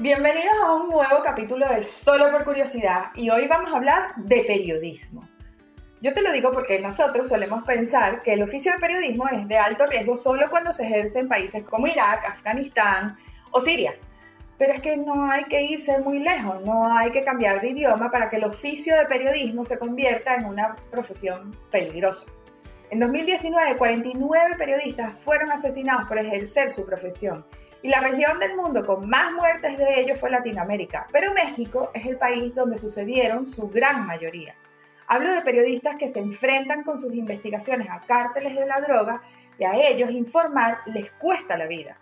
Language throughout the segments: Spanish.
Bienvenidos a un nuevo capítulo de Solo por Curiosidad y hoy vamos a hablar de periodismo. Yo te lo digo porque nosotros solemos pensar que el oficio de periodismo es de alto riesgo solo cuando se ejerce en países como Irak, Afganistán o Siria. Pero es que no hay que irse muy lejos, no hay que cambiar de idioma para que el oficio de periodismo se convierta en una profesión peligrosa. En 2019, 49 periodistas fueron asesinados por ejercer su profesión y la región del mundo con más muertes de ellos fue Latinoamérica, pero México es el país donde sucedieron su gran mayoría. Hablo de periodistas que se enfrentan con sus investigaciones a cárteles de la droga y a ellos informar les cuesta la vida.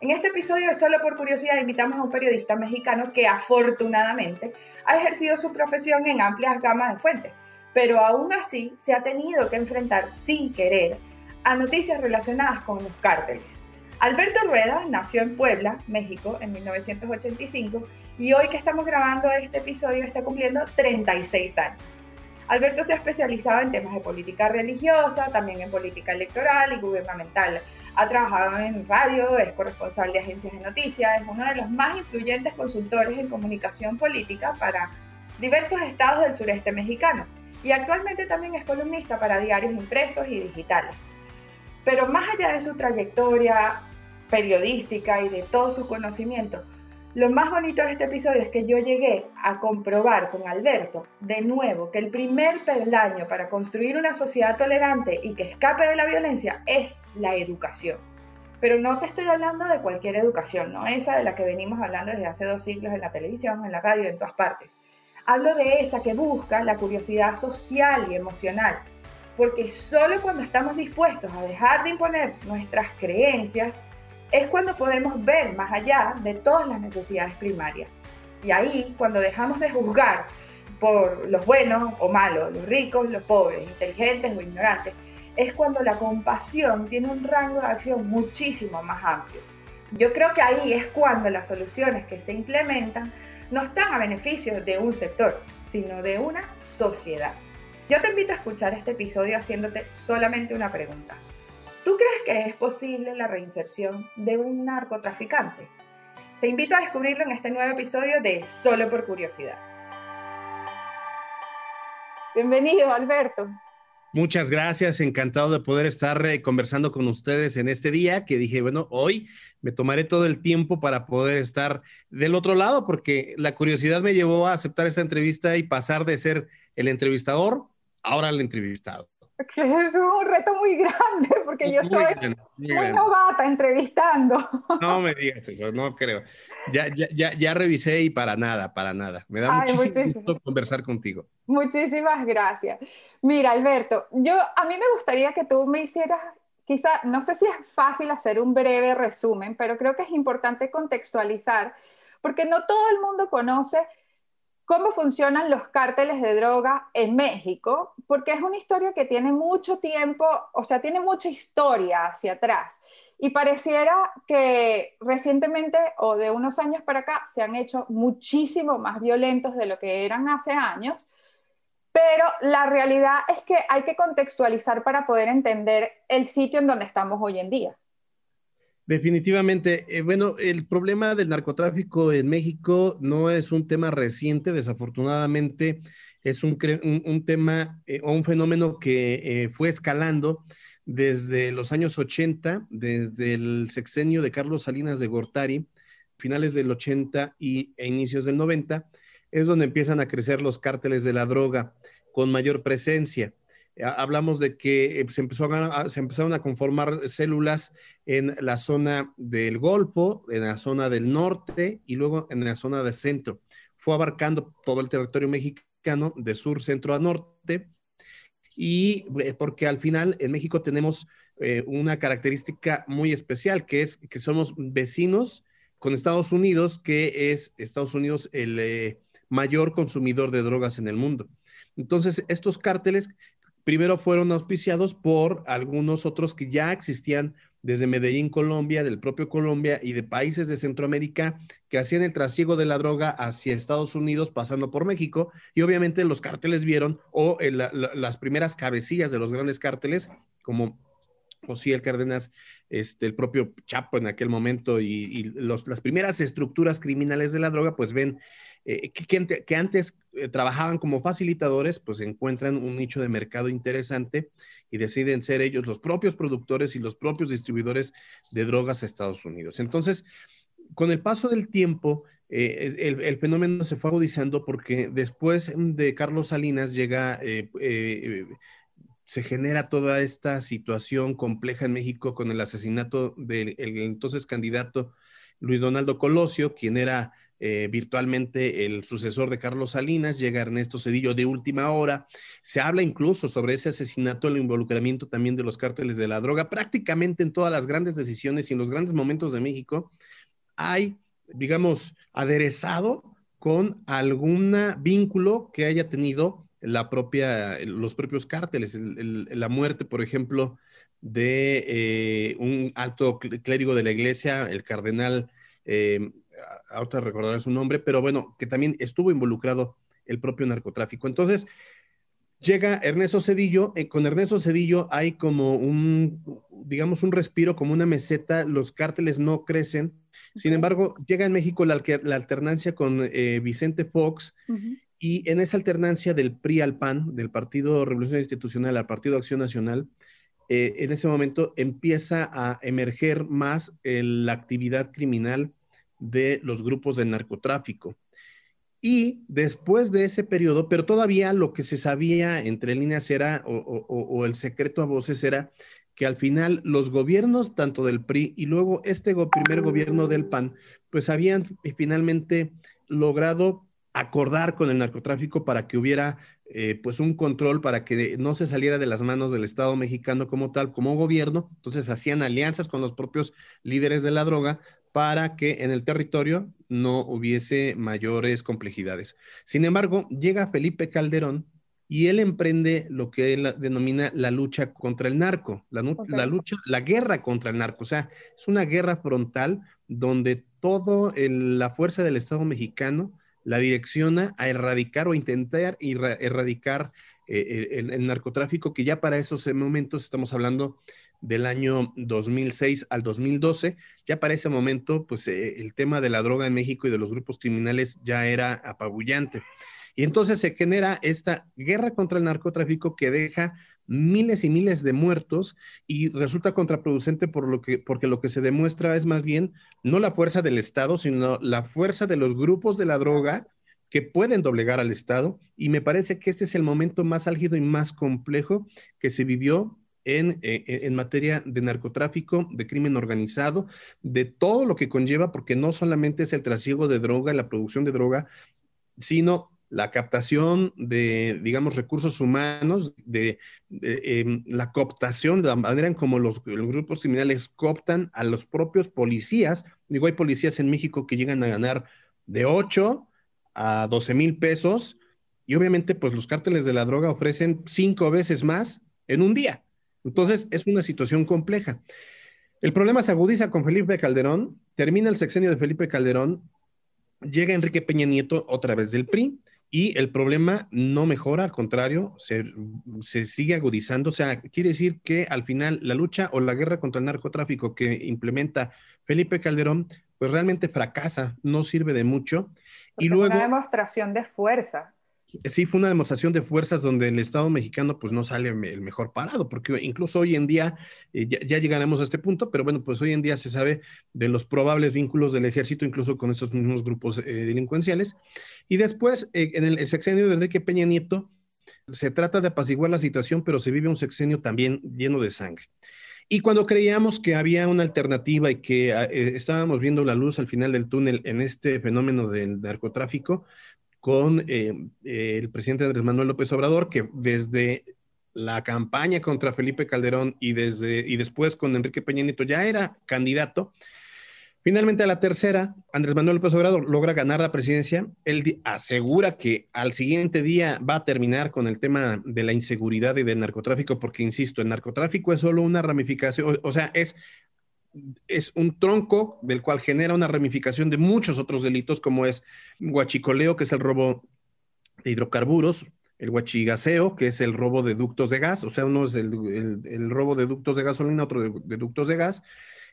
En este episodio Solo por Curiosidad invitamos a un periodista mexicano que afortunadamente ha ejercido su profesión en amplias gamas de fuentes, pero aún así se ha tenido que enfrentar sin querer a noticias relacionadas con los cárteles. Alberto Rueda nació en Puebla, México, en 1985 y hoy que estamos grabando este episodio está cumpliendo 36 años. Alberto se ha especializado en temas de política religiosa, también en política electoral y gubernamental. Ha trabajado en radio, es corresponsal de agencias de noticias, es uno de los más influyentes consultores en comunicación política para diversos estados del sureste mexicano y actualmente también es columnista para diarios impresos y digitales. Pero más allá de su trayectoria, periodística y de todo su conocimiento. Lo más bonito de este episodio es que yo llegué a comprobar con Alberto de nuevo que el primer peldaño para construir una sociedad tolerante y que escape de la violencia es la educación. Pero no te estoy hablando de cualquier educación, no esa de la que venimos hablando desde hace dos siglos en la televisión, en la radio, en todas partes. Hablo de esa que busca la curiosidad social y emocional, porque solo cuando estamos dispuestos a dejar de imponer nuestras creencias, es cuando podemos ver más allá de todas las necesidades primarias. Y ahí, cuando dejamos de juzgar por los buenos o malos, los ricos, los pobres, inteligentes o ignorantes, es cuando la compasión tiene un rango de acción muchísimo más amplio. Yo creo que ahí es cuando las soluciones que se implementan no están a beneficio de un sector, sino de una sociedad. Yo te invito a escuchar este episodio haciéndote solamente una pregunta. ¿Tú crees que es posible la reinserción de un narcotraficante? Te invito a descubrirlo en este nuevo episodio de Solo por Curiosidad. Bienvenido, Alberto. Muchas gracias, encantado de poder estar eh, conversando con ustedes en este día que dije, bueno, hoy me tomaré todo el tiempo para poder estar del otro lado porque la curiosidad me llevó a aceptar esta entrevista y pasar de ser el entrevistador ahora al entrevistado que es un reto muy grande porque yo soy muy, novata entrevistando. No me digas eso, no creo. Ya, ya, ya, ya revisé y para nada, para nada. Me da muchísimo, gusto conversar contigo. Muchísimas gracias. Mira, Alberto, yo a mí me gustaría que tú me hicieras, quizá, no sé si es fácil hacer un breve resumen, pero creo que es importante contextualizar porque no todo el mundo conoce cómo funcionan los cárteles de droga en México, porque es una historia que tiene mucho tiempo, o sea, tiene mucha historia hacia atrás. Y pareciera que recientemente o de unos años para acá se han hecho muchísimo más violentos de lo que eran hace años, pero la realidad es que hay que contextualizar para poder entender el sitio en donde estamos hoy en día. Definitivamente. Eh, bueno, el problema del narcotráfico en México no es un tema reciente, desafortunadamente es un, tema eh, o un fenómeno que eh, fue escalando desde los años 80, desde el sexenio de Carlos Salinas de Gortari, finales del 80 y, e inicios del 90, es donde empiezan a crecer los cárteles de la droga con mayor presencia. Hablamos de que se, empezó se empezaron a conformar células en la zona del Golfo, en la zona del norte y luego en la zona del centro. Fue abarcando todo el territorio mexicano de sur, centro a norte. Y eh, porque al final en México tenemos eh, una característica muy especial, que es que somos vecinos con Estados Unidos, que es Estados Unidos el eh, mayor consumidor de drogas en el mundo. Entonces, estos cárteles primero fueron auspiciados por algunos otros que ya existían desde Medellín, Colombia, del propio Colombia y de países de Centroamérica que hacían el trasiego de la droga hacia Estados Unidos pasando por México. Y obviamente los cárteles vieron o las primeras cabecillas de los grandes cárteles como el Cárdenas, este, el propio Chapo en aquel momento y, las primeras estructuras criminales de la droga, pues ven eh, que, antes eh, trabajaban como facilitadores, pues encuentran un nicho de mercado interesante y deciden ser ellos los propios productores y los propios distribuidores de drogas a Estados Unidos. Entonces, con el paso del tiempo, eh, el, fenómeno se fue agudizando porque después de Carlos Salinas llega se genera toda esta situación compleja en México con el asesinato del entonces candidato Luis Donaldo Colosio, quien era eh, virtualmente el sucesor de Carlos Salinas, llega Ernesto Cedillo de última hora, se habla incluso sobre ese asesinato, el involucramiento también de los cárteles de la droga, prácticamente en todas las grandes decisiones y en los grandes momentos de México hay, digamos, aderezado con algún vínculo que haya tenido la propia, los propios cárteles, la muerte, por ejemplo, de eh, un alto clérigo de la iglesia, el cardenal, eh, ahorita recordaré su nombre, pero bueno, que también estuvo involucrado el propio narcotráfico. Entonces, llega Ernesto Cedillo, eh, con Ernesto Cedillo hay como un, digamos, un respiro, como una meseta, los cárteles no crecen. Sin embargo, llega en México la, alternancia con eh, Vicente Fox y en esa alternancia del PRI al PAN, del Partido Revolución Institucional al Partido Acción Nacional, eh, en ese momento empieza a emerger más la actividad criminal de los grupos de narcotráfico. Y después de ese periodo, pero todavía lo que se sabía entre líneas era, o, el secreto a voces era que al final los gobiernos, tanto del PRI y luego este primer gobierno del PAN, pues habían finalmente logrado acordar con el narcotráfico para que hubiera eh, pues un control para que no se saliera de las manos del Estado mexicano como tal, como gobierno. Entonces hacían alianzas con los propios líderes de la droga para que en el territorio no hubiese mayores complejidades. Sin embargo, llega Felipe Calderón y él emprende lo que él denomina la lucha contra el narco, la, la lucha, la guerra contra el narco. O sea, es una guerra frontal donde toda la fuerza del Estado mexicano la direcciona a erradicar o intentar erradicar eh, el, narcotráfico, que ya para esos momentos estamos hablando del año 2006 al 2012, ya para ese momento, pues eh, el tema de la droga en México y de los grupos criminales ya era apabullante. Y entonces se genera esta guerra contra el narcotráfico que deja miles y miles de muertos y resulta contraproducente por lo que, porque lo que se demuestra es más bien no la fuerza del Estado, sino la fuerza de los grupos de la droga que pueden doblegar al Estado. Y me parece que este es el momento más álgido y más complejo que se vivió en, eh, en, materia de narcotráfico, de crimen organizado, de todo lo que conlleva, porque no solamente es el trasiego de droga, la producción de droga, sino la captación de, digamos, recursos humanos, de, em, la cooptación, de la manera en como los, grupos criminales cooptan a los propios policías. Digo, hay policías en México que llegan a ganar de 8 a 12 mil pesos y obviamente pues los cárteles de la droga ofrecen cinco veces más en un día. Entonces es una situación compleja. El problema se agudiza con Felipe Calderón, termina el sexenio de Felipe Calderón, llega Enrique Peña Nieto otra vez del PRI y el problema no mejora, al contrario, se, sigue agudizando. O sea, quiere decir que al final la lucha o la guerra contra el narcotráfico que implementa Felipe Calderón, pues realmente fracasa, no sirve de mucho. Y luego... Una demostración de fuerza sí fue una demostración de fuerzas donde el Estado mexicano pues no sale el mejor parado, porque incluso hoy en día, eh, ya, llegaremos a este punto, pero bueno, pues hoy en día se sabe de los probables vínculos del ejército, incluso con estos mismos grupos eh, delincuenciales. Y después, eh, en el, sexenio de Enrique Peña Nieto, se trata de apaciguar la situación, pero se vive un sexenio también lleno de sangre. Y cuando creíamos que había una alternativa y que estábamos viendo la luz al final del túnel en este fenómeno del narcotráfico, con eh, el presidente Andrés Manuel López Obrador, que desde la campaña contra Felipe Calderón y, desde, y después con Enrique Peña Nieto ya era candidato. Finalmente, a la tercera, Andrés Manuel López Obrador logra ganar la presidencia. Él asegura que al siguiente día va a terminar con el tema de la inseguridad y del narcotráfico, porque, insisto, el narcotráfico es solo una ramificación, o sea, es es un tronco del cual genera una ramificación de muchos otros delitos, como es guachicoleo, que es el robo de hidrocarburos, el huachigaseo, que es el robo de ductos de gas, o sea, uno es el, robo de ductos de gasolina, otro de, ductos de gas,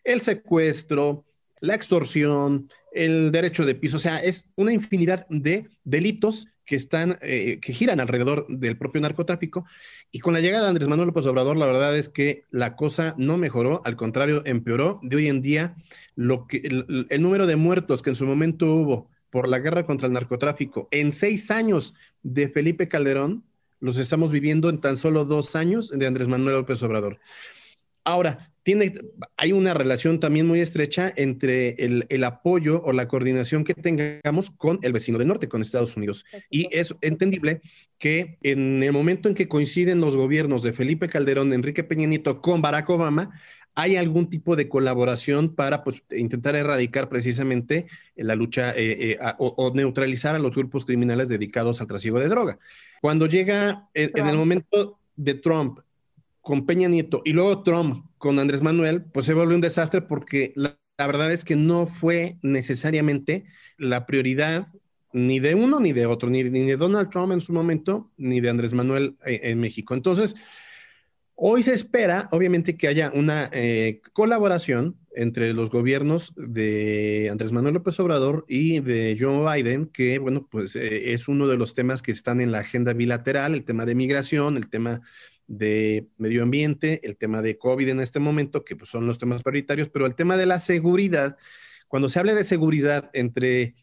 el secuestro, la extorsión, el derecho de piso, o sea, es una infinidad de delitos que están, eh, que giran alrededor del propio narcotráfico. Y con la llegada de Andrés Manuel López Obrador, la verdad es que la cosa no mejoró, al contrario, empeoró. De hoy en día, lo que, el, número de muertos que en su momento hubo por la guerra contra el narcotráfico en seis años de Felipe Calderón, los estamos viviendo en tan solo dos años de Andrés Manuel López Obrador. Ahora, hay una relación también muy estrecha entre el, apoyo o la coordinación que tengamos con el vecino del norte, con Estados Unidos. Y es entendible que en el momento en que coinciden los gobiernos de Felipe Calderón, Enrique Peña Nieto con Barack Obama, hay algún tipo de colaboración para pues, intentar erradicar precisamente la lucha eh, eh, o, neutralizar a los grupos criminales dedicados al trasiego de droga. Cuando llega en el momento de Trump con Peña Nieto y luego Trump con Andrés Manuel, pues se vuelve un desastre porque la, verdad es que no fue necesariamente la prioridad ni de uno ni de otro, ni, de Donald Trump en su momento, ni de Andrés Manuel eh, en, México. Entonces, hoy se espera, obviamente, que haya una eh, colaboración entre los gobiernos de Andrés Manuel López Obrador y de Joe Biden, que, bueno, pues eh, es uno de los temas que están en la agenda bilateral, el tema de migración, el tema de medio ambiente, el tema de COVID en este momento, que pues, son los temas prioritarios, pero el tema de la seguridad, cuando se habla de seguridad entre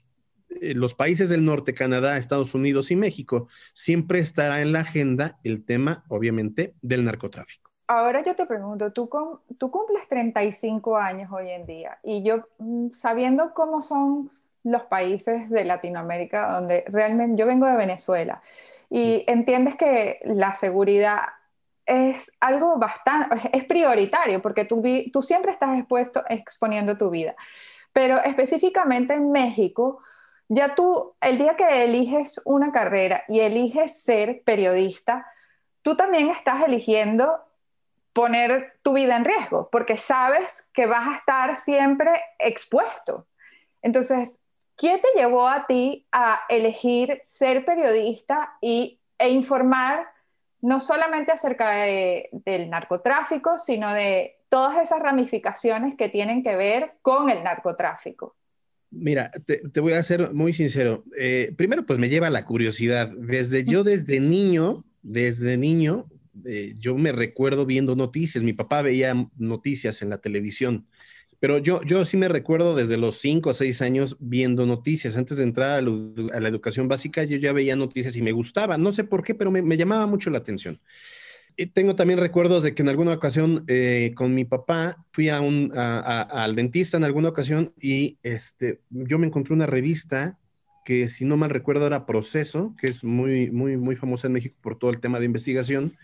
eh, los países del norte, Canadá, Estados Unidos y México, siempre estará en la agenda el tema, obviamente, del narcotráfico. Ahora yo te pregunto, tú, tú cumples 35 años hoy en día y yo mm, sabiendo cómo son los países de Latinoamérica, donde realmente yo vengo de Venezuela y entiendes que la seguridad es algo bastante, es prioritario porque tú, tú siempre estás expuesto, exponiendo tu vida. Pero específicamente en México, ya tú, el día que eliges una carrera y eliges ser periodista, tú también estás eligiendo poner tu vida en riesgo, porque sabes que vas a estar siempre expuesto. Entonces, ¿qué te llevó a ti a elegir ser periodista y, e informar no solamente acerca del narcotráfico, sino de todas esas ramificaciones que tienen que ver con el narcotráfico. Mira, te, voy a ser muy sincero. Eh, primero, pues me lleva la curiosidad. Desde yo, desde niño, desde niño, eh, yo me recuerdo viendo noticias. Mi papá veía noticias en la televisión. Pero yo, yo sí me recuerdo desde los cinco o seis años viendo noticias. Antes de entrar a, la educación básica, yo ya veía noticias y me gustaba. No sé por qué, pero me, llamaba mucho la atención. Y tengo también recuerdos de que en alguna ocasión eh, con mi papá fui a un, al dentista en alguna ocasión y este, yo me encontré una revista que si no mal recuerdo era Proceso, que es muy, muy, muy famosa en México por todo el tema de investigación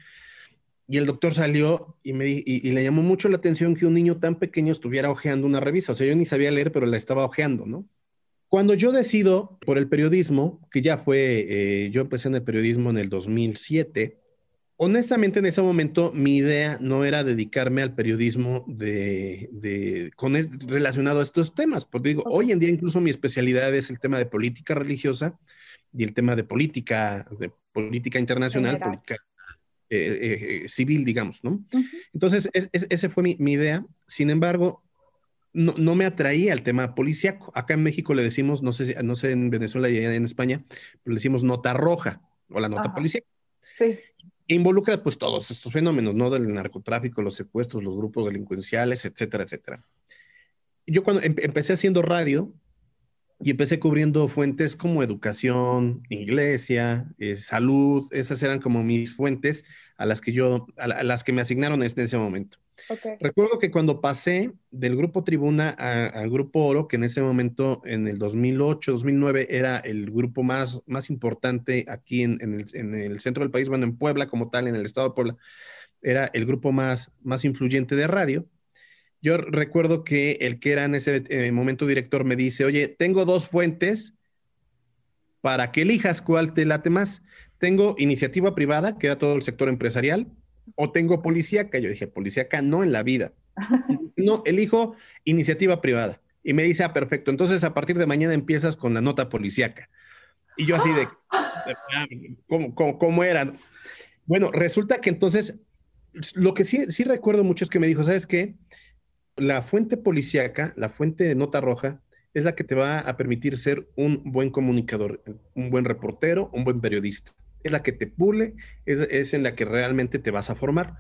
y el doctor salió y, me, y, le llamó mucho la atención que un niño tan pequeño estuviera hojeando una revista. O sea, yo ni sabía leer, pero la estaba hojeando, ¿no? Cuando yo decido por el periodismo, que ya fue, eh, yo empecé en el periodismo en el 2007, honestamente en ese momento mi idea no era dedicarme al periodismo de, de con relacionado a estos temas, porque digo, hoy en día incluso mi especialidad es el tema de política religiosa y el tema de política, de política internacional, política eh, eh, civil, digamos, ¿no? Entonces, es, esa fue mi, idea. Sin embargo, no, no, me atraía el tema policíaco. Acá en México le decimos, no sé, no sé en Venezuela y en España, le decimos nota roja o la nota policíaca. Sí. Involucra pues todos estos fenómenos, ¿no? Del narcotráfico, los secuestros, los grupos delincuenciales, etcétera, etcétera. Yo cuando empecé haciendo radio, y empecé cubriendo fuentes como educación, iglesia, eh, salud, esas eran como mis fuentes a las que yo, a, las que me asignaron en ese momento. Recuerdo que cuando pasé del grupo Tribuna al grupo Oro, que en ese momento, en el 2008, 2009, era el grupo más, más importante aquí en, el, en, el, centro del país, bueno, en Puebla como tal, en el estado de Puebla, era el grupo más, más influyente de radio yo recuerdo que el que era en ese eh, momento director me dice, oye, tengo dos fuentes para que elijas cuál te late más. Tengo iniciativa privada, que era todo el sector empresarial, o tengo policíaca. Yo dije, policíaca no en la vida. no, elijo iniciativa privada. Y me dice, ah, perfecto. Entonces, a partir de mañana empiezas con la nota policíaca. Y yo así de, ¿Cómo, cómo, eran? Bueno, resulta que entonces, lo que sí, sí recuerdo mucho es que me dijo, ¿sabes qué? La fuente policíaca, la fuente de nota roja, es la que te va a permitir ser un buen comunicador, un buen reportero, un buen periodista. Es la que te pule, es, es en la que realmente te vas a formar.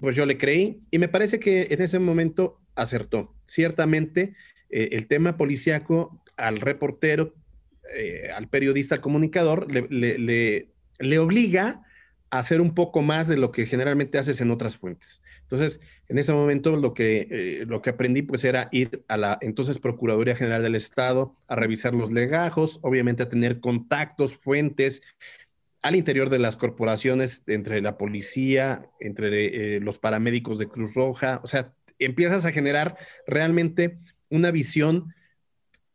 Pues yo le creí y me parece que en ese momento acertó. Ciertamente, eh, el tema policíaco al reportero, eh, al periodista, al comunicador, le, le, obliga a hacer un poco más de lo que generalmente haces en otras fuentes. Entonces, en ese momento lo que, eh, lo que aprendí pues era ir a la entonces Procuraduría General del Estado a revisar los legajos, obviamente a tener contactos, fuentes, al interior de las corporaciones, entre la policía, entre eh, los paramédicos de Cruz Roja, o sea, empiezas a generar realmente una visión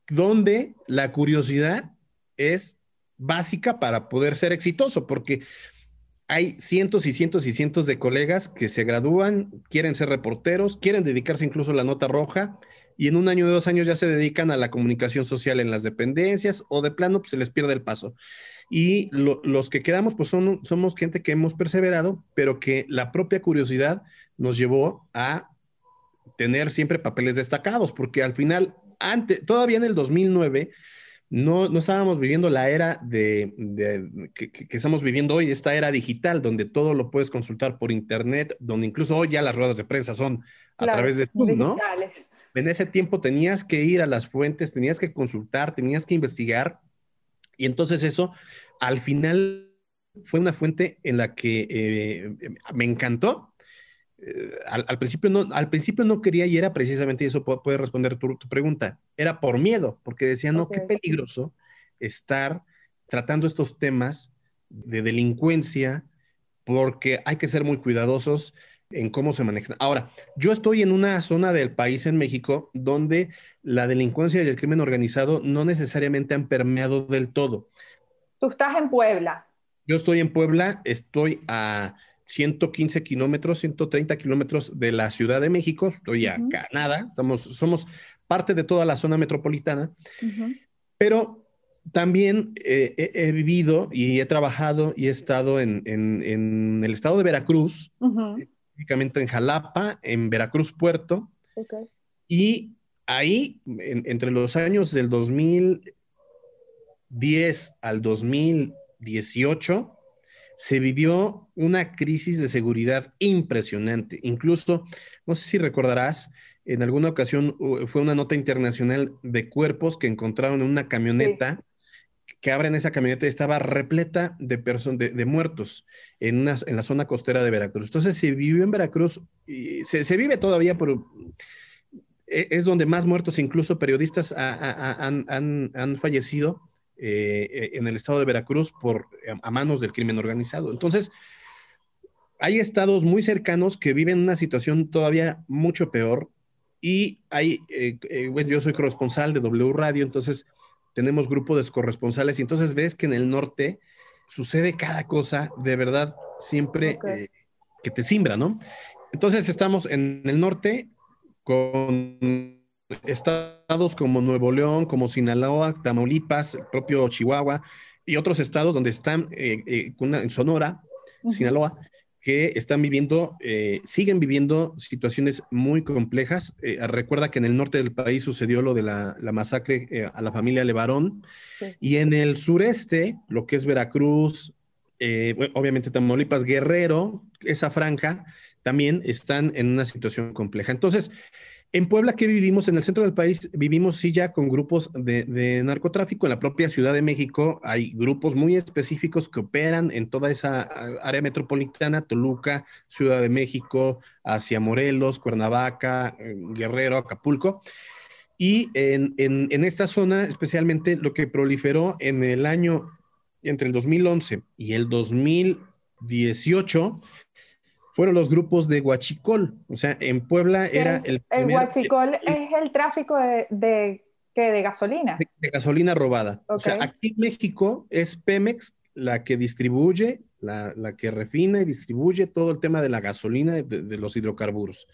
donde la curiosidad es básica para poder ser exitoso, porque hay cientos y cientos y cientos de colegas que se gradúan, quieren ser reporteros, quieren dedicarse incluso a la nota roja y en un año o dos años ya se dedican a la comunicación social en las dependencias o de plano pues, se les pierde el paso. Y los que quedamos, pues son, somos gente que hemos perseverado, pero que la propia curiosidad nos llevó a tener siempre papeles destacados, porque al final, antes, todavía en el 2009, no, no estábamos viviendo la era de, que, estamos viviendo hoy, esta era digital, donde todo lo puedes consultar por internet, donde incluso hoy ya las ruedas de prensa son a través de Zoom, ¿no? En ese tiempo tenías que ir a las fuentes, tenías que consultar, tenías que investigar y entonces eso, al final, fue una fuente en la que eh, me encantó. Eh, al, principio no, al principio no quería y era precisamente, y eso puede responder tu, pregunta, era por miedo, porque decía, no, qué peligroso estar tratando estos temas de delincuencia, porque hay que ser muy cuidadosos en cómo se manejan. Ahora, yo estoy en una zona del país en México donde la delincuencia y el crimen organizado no necesariamente han permeado del todo. Tú estás en Puebla. Yo estoy en Puebla, estoy a 115 kilómetros, 130 kilómetros de la Ciudad de México, estoy a Canadá, somos parte de toda la zona metropolitana, pero también eh, he, vivido y he trabajado y he estado en, el estado de Veracruz, específicamente en Jalapa, en Veracruz Puerto. Y ahí, entre los años del 2010 al 2018, se vivió una crisis de seguridad impresionante. Incluso, no sé si recordarás, en alguna ocasión fue una nota internacional de cuerpos que encontraron en una camioneta que abren esa camioneta estaba repleta de, de, de muertos en, en la zona costera de Veracruz. Entonces se vivió en Veracruz, y se, vive todavía, pero es donde más muertos, incluso periodistas, han, fallecido eh, en el estado de Veracruz por, a manos del crimen organizado. Entonces, hay estados muy cercanos que viven una situación todavía mucho peor y hay, eh, eh, bueno, yo soy corresponsal de W Radio, entonces tenemos grupo de corresponsales y entonces ves que en el norte sucede cada cosa de verdad siempre eh, que te simbra, ¿no? Entonces estamos en el norte con estados como Nuevo León, como Sinaloa, Tamaulipas, el propio Chihuahua y otros estados donde están eh, eh, en Sonora, Sinaloa, que están viviendo, eh, siguen viviendo situaciones muy complejas. Eh, recuerda que en el norte del país sucedió lo de la, masacre eh, a la familia Levarón y en el sureste, lo que es Veracruz, obviamente Tamaulipas, Guerrero, esa franja, también están en una situación compleja. Entonces, en Puebla, que vivimos? En el centro del país vivimos sí ya con grupos de, narcotráfico. En la propia Ciudad de México hay grupos muy específicos que operan en toda esa área metropolitana, Toluca, Ciudad de México, hacia Morelos, Cuernavaca, eh, Guerrero, Acapulco. Y en, en esta zona, especialmente lo que proliferó en el año entre el 2011 y el 2018 fueron los grupos de Huachicol. O sea, en Puebla era el... el Huachicol es el tráfico de, de, de gasolina. De, gasolina robada. O sea, aquí en México es Pemex la que distribuye, la, la, que refina y distribuye todo el tema de la gasolina, de, los hidrocarburos.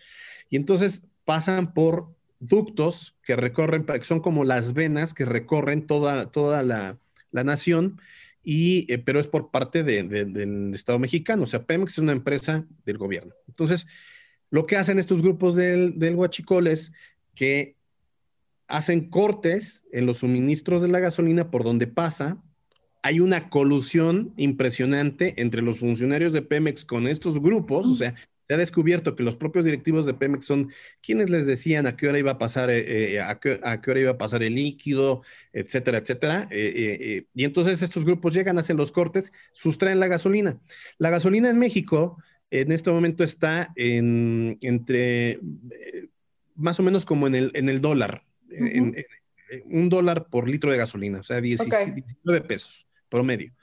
Y entonces pasan por ductos que recorren, que son como las venas que recorren toda, toda la, la nación y, eh, pero es por parte del Estado mexicano. O sea, Pemex es una empresa del gobierno. Entonces, lo que hacen estos grupos del, del Huachicol es que hacen cortes en los suministros de la gasolina por donde pasa. Hay una colusión impresionante entre los funcionarios de Pemex con estos grupos, o sea, se ha descubierto que los propios directivos de Pemex son quienes les decían a qué hora iba a pasar, eh, eh, a, qué, hora iba a pasar el líquido, etcétera, etcétera. Eh, y entonces estos grupos llegan, hacen los cortes, sustraen la gasolina. La gasolina en México en este momento está en, entre más o menos como en el, en el dólar, un dólar por litro de gasolina, o sea, 19 pesos promedio.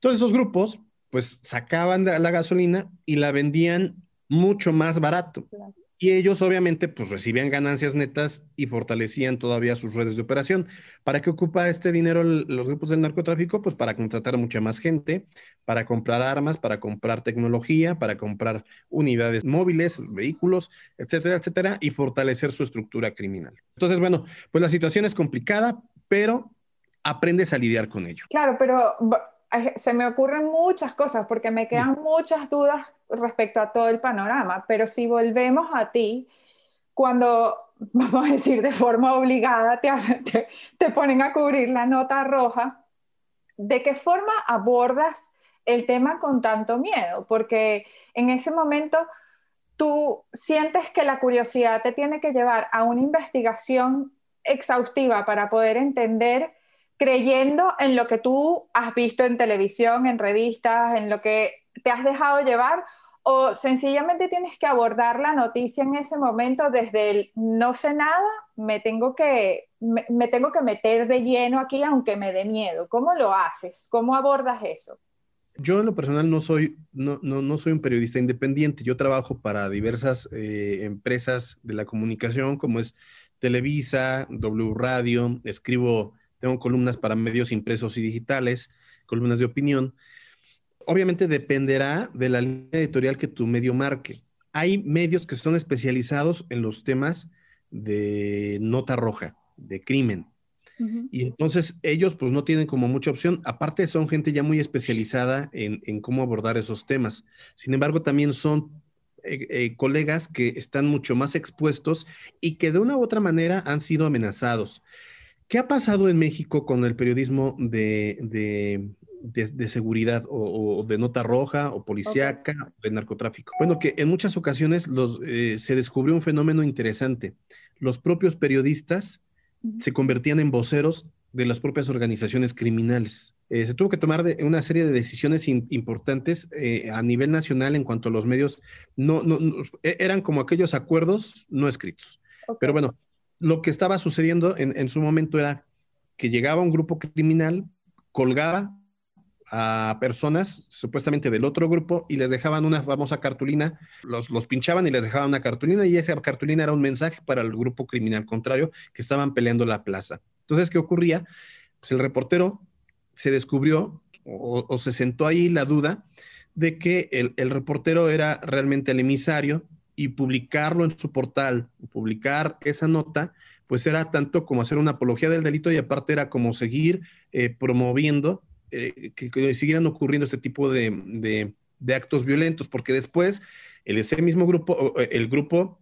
Todos esos grupos, pues sacaban la, la gasolina y la vendían mucho más barato. Y ellos obviamente pues recibían ganancias netas y fortalecían todavía sus redes de operación. ¿Para qué ocupa este dinero los grupos del narcotráfico? Pues para contratar mucha más gente, para comprar armas, para comprar tecnología, para comprar unidades móviles, vehículos, etcétera, etcétera, y fortalecer su estructura criminal. Entonces, bueno, pues la situación es complicada, pero aprendes a lidiar con ello. Claro, pero se me ocurren muchas cosas porque me quedan muchas dudas respecto a todo el panorama, pero si volvemos a ti, cuando, vamos a decir, de forma obligada te, te, te ponen a cubrir la nota roja, ¿de qué forma abordas el tema con tanto miedo? Porque en ese momento tú sientes que la curiosidad te tiene que llevar a una investigación exhaustiva para poder entender creyendo en lo que tú has visto en televisión, en revistas, en lo que te has dejado llevar, o sencillamente tienes que abordar la noticia en ese momento desde el no sé nada, me tengo que, me, tengo que meter de lleno aquí aunque me dé miedo. ¿Cómo lo haces? ¿Cómo abordas eso? Yo en lo personal no soy, no, no, soy un periodista independiente, yo trabajo para diversas eh, empresas de la comunicación como es Televisa, W Radio, escribo tengo columnas para medios impresos y digitales, columnas de opinión. Obviamente dependerá de la línea editorial que tu medio marque. Hay medios que son especializados en los temas de nota roja, de crimen. Y entonces ellos pues no tienen como mucha opción. Aparte son gente ya muy especializada en, cómo abordar esos temas. Sin embargo, también son eh, eh, colegas que están mucho más expuestos y que de una u otra manera han sido amenazados. ¿Qué ha pasado en México con el periodismo de, de, seguridad o, de nota roja o policíaca o de narcotráfico? Bueno, que en muchas ocasiones los, eh, se descubrió un fenómeno interesante. Los propios periodistas se convertían en voceros de las propias organizaciones criminales. Eh, se tuvo que tomar una serie de decisiones importantes eh, a nivel nacional en cuanto a los medios. No, no, e, eran como aquellos acuerdos no escritos. Pero bueno, lo que estaba sucediendo en, su momento era que llegaba un grupo criminal, colgaba a personas supuestamente del otro grupo y les dejaban una famosa cartulina, los, los pinchaban y les dejaban una cartulina y esa cartulina era un mensaje para el grupo criminal contrario que estaban peleando la plaza. Entonces, ¿qué ocurría? Pues el reportero se descubrió o, se sentó ahí la duda de que el, el reportero era realmente el emisario y publicarlo en su portal, publicar esa nota, pues era tanto como hacer una apología del delito y aparte era como seguir eh, promoviendo eh, que, siguieran ocurriendo este tipo de, actos violentos, porque después el, ese mismo grupo, el grupo,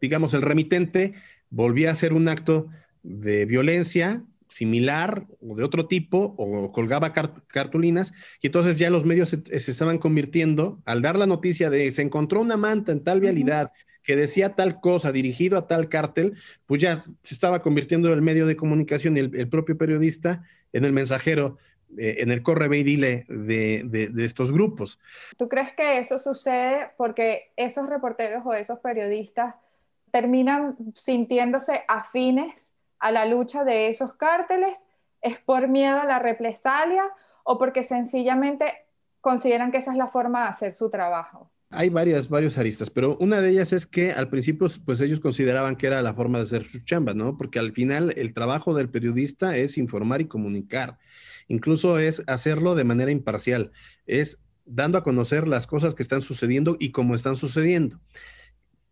digamos, el remitente, volvía a hacer un acto de violencia similar o de otro tipo o colgaba cartulinas y entonces ya los medios se, estaban convirtiendo al dar la noticia de se encontró una manta en tal vialidad que decía tal cosa dirigido a tal cártel, pues ya se estaba convirtiendo el medio de comunicación y el, propio periodista en el mensajero, eh, en el corre y dile de, de estos grupos. ¿Tú crees que eso sucede porque esos reporteros o esos periodistas terminan sintiéndose afines a la lucha de esos cárteles? ¿Es por miedo a la represalia o porque sencillamente consideran que esa es la forma de hacer su trabajo? Hay varias, varios aristas, pero una de ellas es que al principio, pues ellos consideraban que era la forma de hacer sus chambas, ¿no? Porque al final el trabajo del periodista es informar y comunicar. Incluso es hacerlo de manera imparcial, es dando a conocer las cosas que están sucediendo y cómo están sucediendo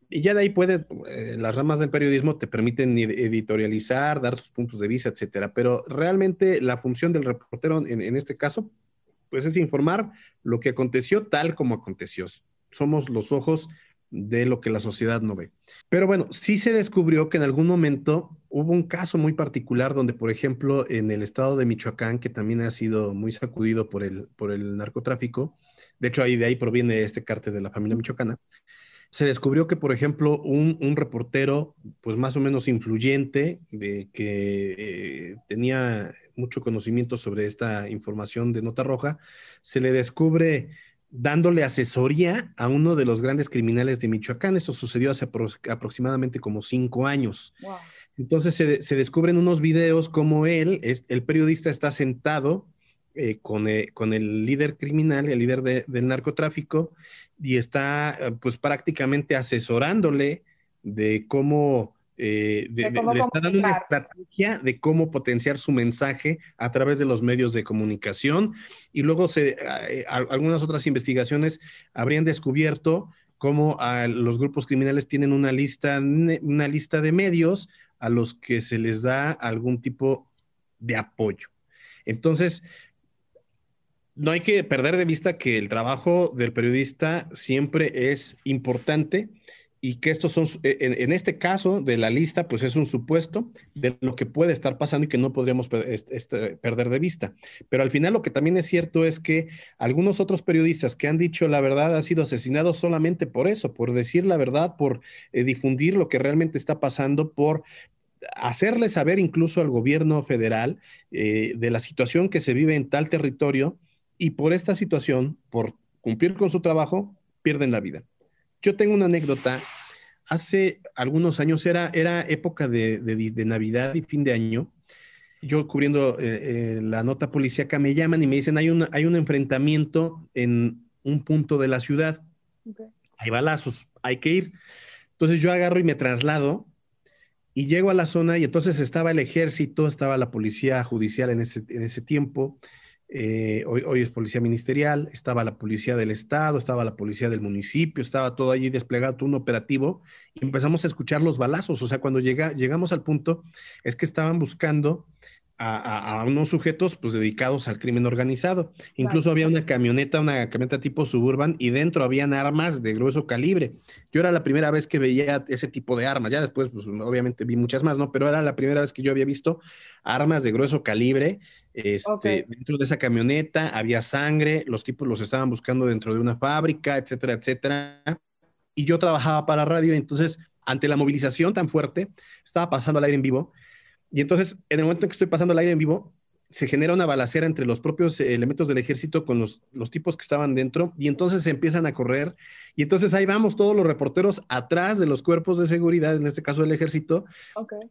y ya de ahí puede, eh, las ramas del periodismo te permiten editorializar, dar tus puntos de vista, etcétera. Pero realmente la función del reportero en, este caso, pues es informar lo que aconteció tal como aconteció. Somos los ojos de lo que la sociedad no ve. Pero bueno, sí se descubrió que en algún momento hubo un caso muy particular donde, por ejemplo, en el estado de Michoacán, que también ha sido muy sacudido por el, por el narcotráfico, de hecho ahí de ahí proviene este cártel de la familia michoacana, se descubrió que, por ejemplo, un, reportero, pues más o menos influyente, de que eh, tenía mucho conocimiento sobre esta información de nota roja, se le descubre dándole asesoría a uno de los grandes criminales de Michoacán. Eso sucedió hace aproximadamente como cinco años. Entonces se, descubren unos videos como él, el periodista está sentado eh, con, eh, con, el líder criminal, el líder del narcotráfico, y está eh, pues prácticamente asesorándole de cómo, le está dando una estrategia de cómo potenciar su mensaje a través de los medios de comunicación. Y luego se, algunas otras investigaciones habrían descubierto cómo los grupos criminales tienen una lista, una lista de medios a los que se les da algún tipo de apoyo. Entonces, no hay que perder de vista que el trabajo del periodista siempre es importante y que estos son, e, en, este caso de la lista, pues es un supuesto de lo que puede estar pasando y que no podríamos perder de vista. Pero al final lo que también es cierto es que algunos otros periodistas que han dicho la verdad han sido asesinados solamente por eso, por decir la verdad, por eh, difundir lo que realmente está pasando, por hacerle saber incluso al gobierno federal eh, de la situación que se vive en tal territorio y por esta situación, por cumplir con su trabajo, pierden la vida. Yo tengo una anécdota. Hace algunos años era, era época de, Navidad y fin de año. Yo cubriendo eh, eh, la nota policíaca me llaman y me dicen hay un, hay un enfrentamiento en un punto de la ciudad. Hay balazos, hay que ir. Entonces yo agarro y me traslado y llego a la zona y entonces estaba el ejército, estaba la policía judicial en ese, en ese tiempo, eh, hoy, es policía ministerial, estaba la policía del estado, estaba la policía del municipio, estaba todo allí desplegado, todo un operativo, y empezamos a escuchar los balazos. O sea, cuando llega, llegamos al punto, es que estaban buscando a, unos sujetos pues dedicados al crimen organizado. Incluso había una camioneta, una camioneta tipo suburban y dentro habían armas de grueso calibre. Yo era la primera vez que veía ese tipo de armas, ya después pues obviamente vi muchas más, ¿no? Pero era la primera vez que yo había visto armas de grueso calibre este, dentro de esa camioneta, había sangre, los tipos los estaban buscando dentro de una fábrica, etcétera, etcétera. Y yo trabajaba para radio, entonces ante la movilización tan fuerte, estaba pasando al aire en vivo y entonces, en el momento en que estoy pasando el aire en vivo, se genera una balacera entre los propios elementos del ejército con los, los, tipos que estaban dentro y entonces se empiezan a correr y entonces ahí vamos todos los reporteros atrás de los cuerpos de seguridad, en este caso el ejército,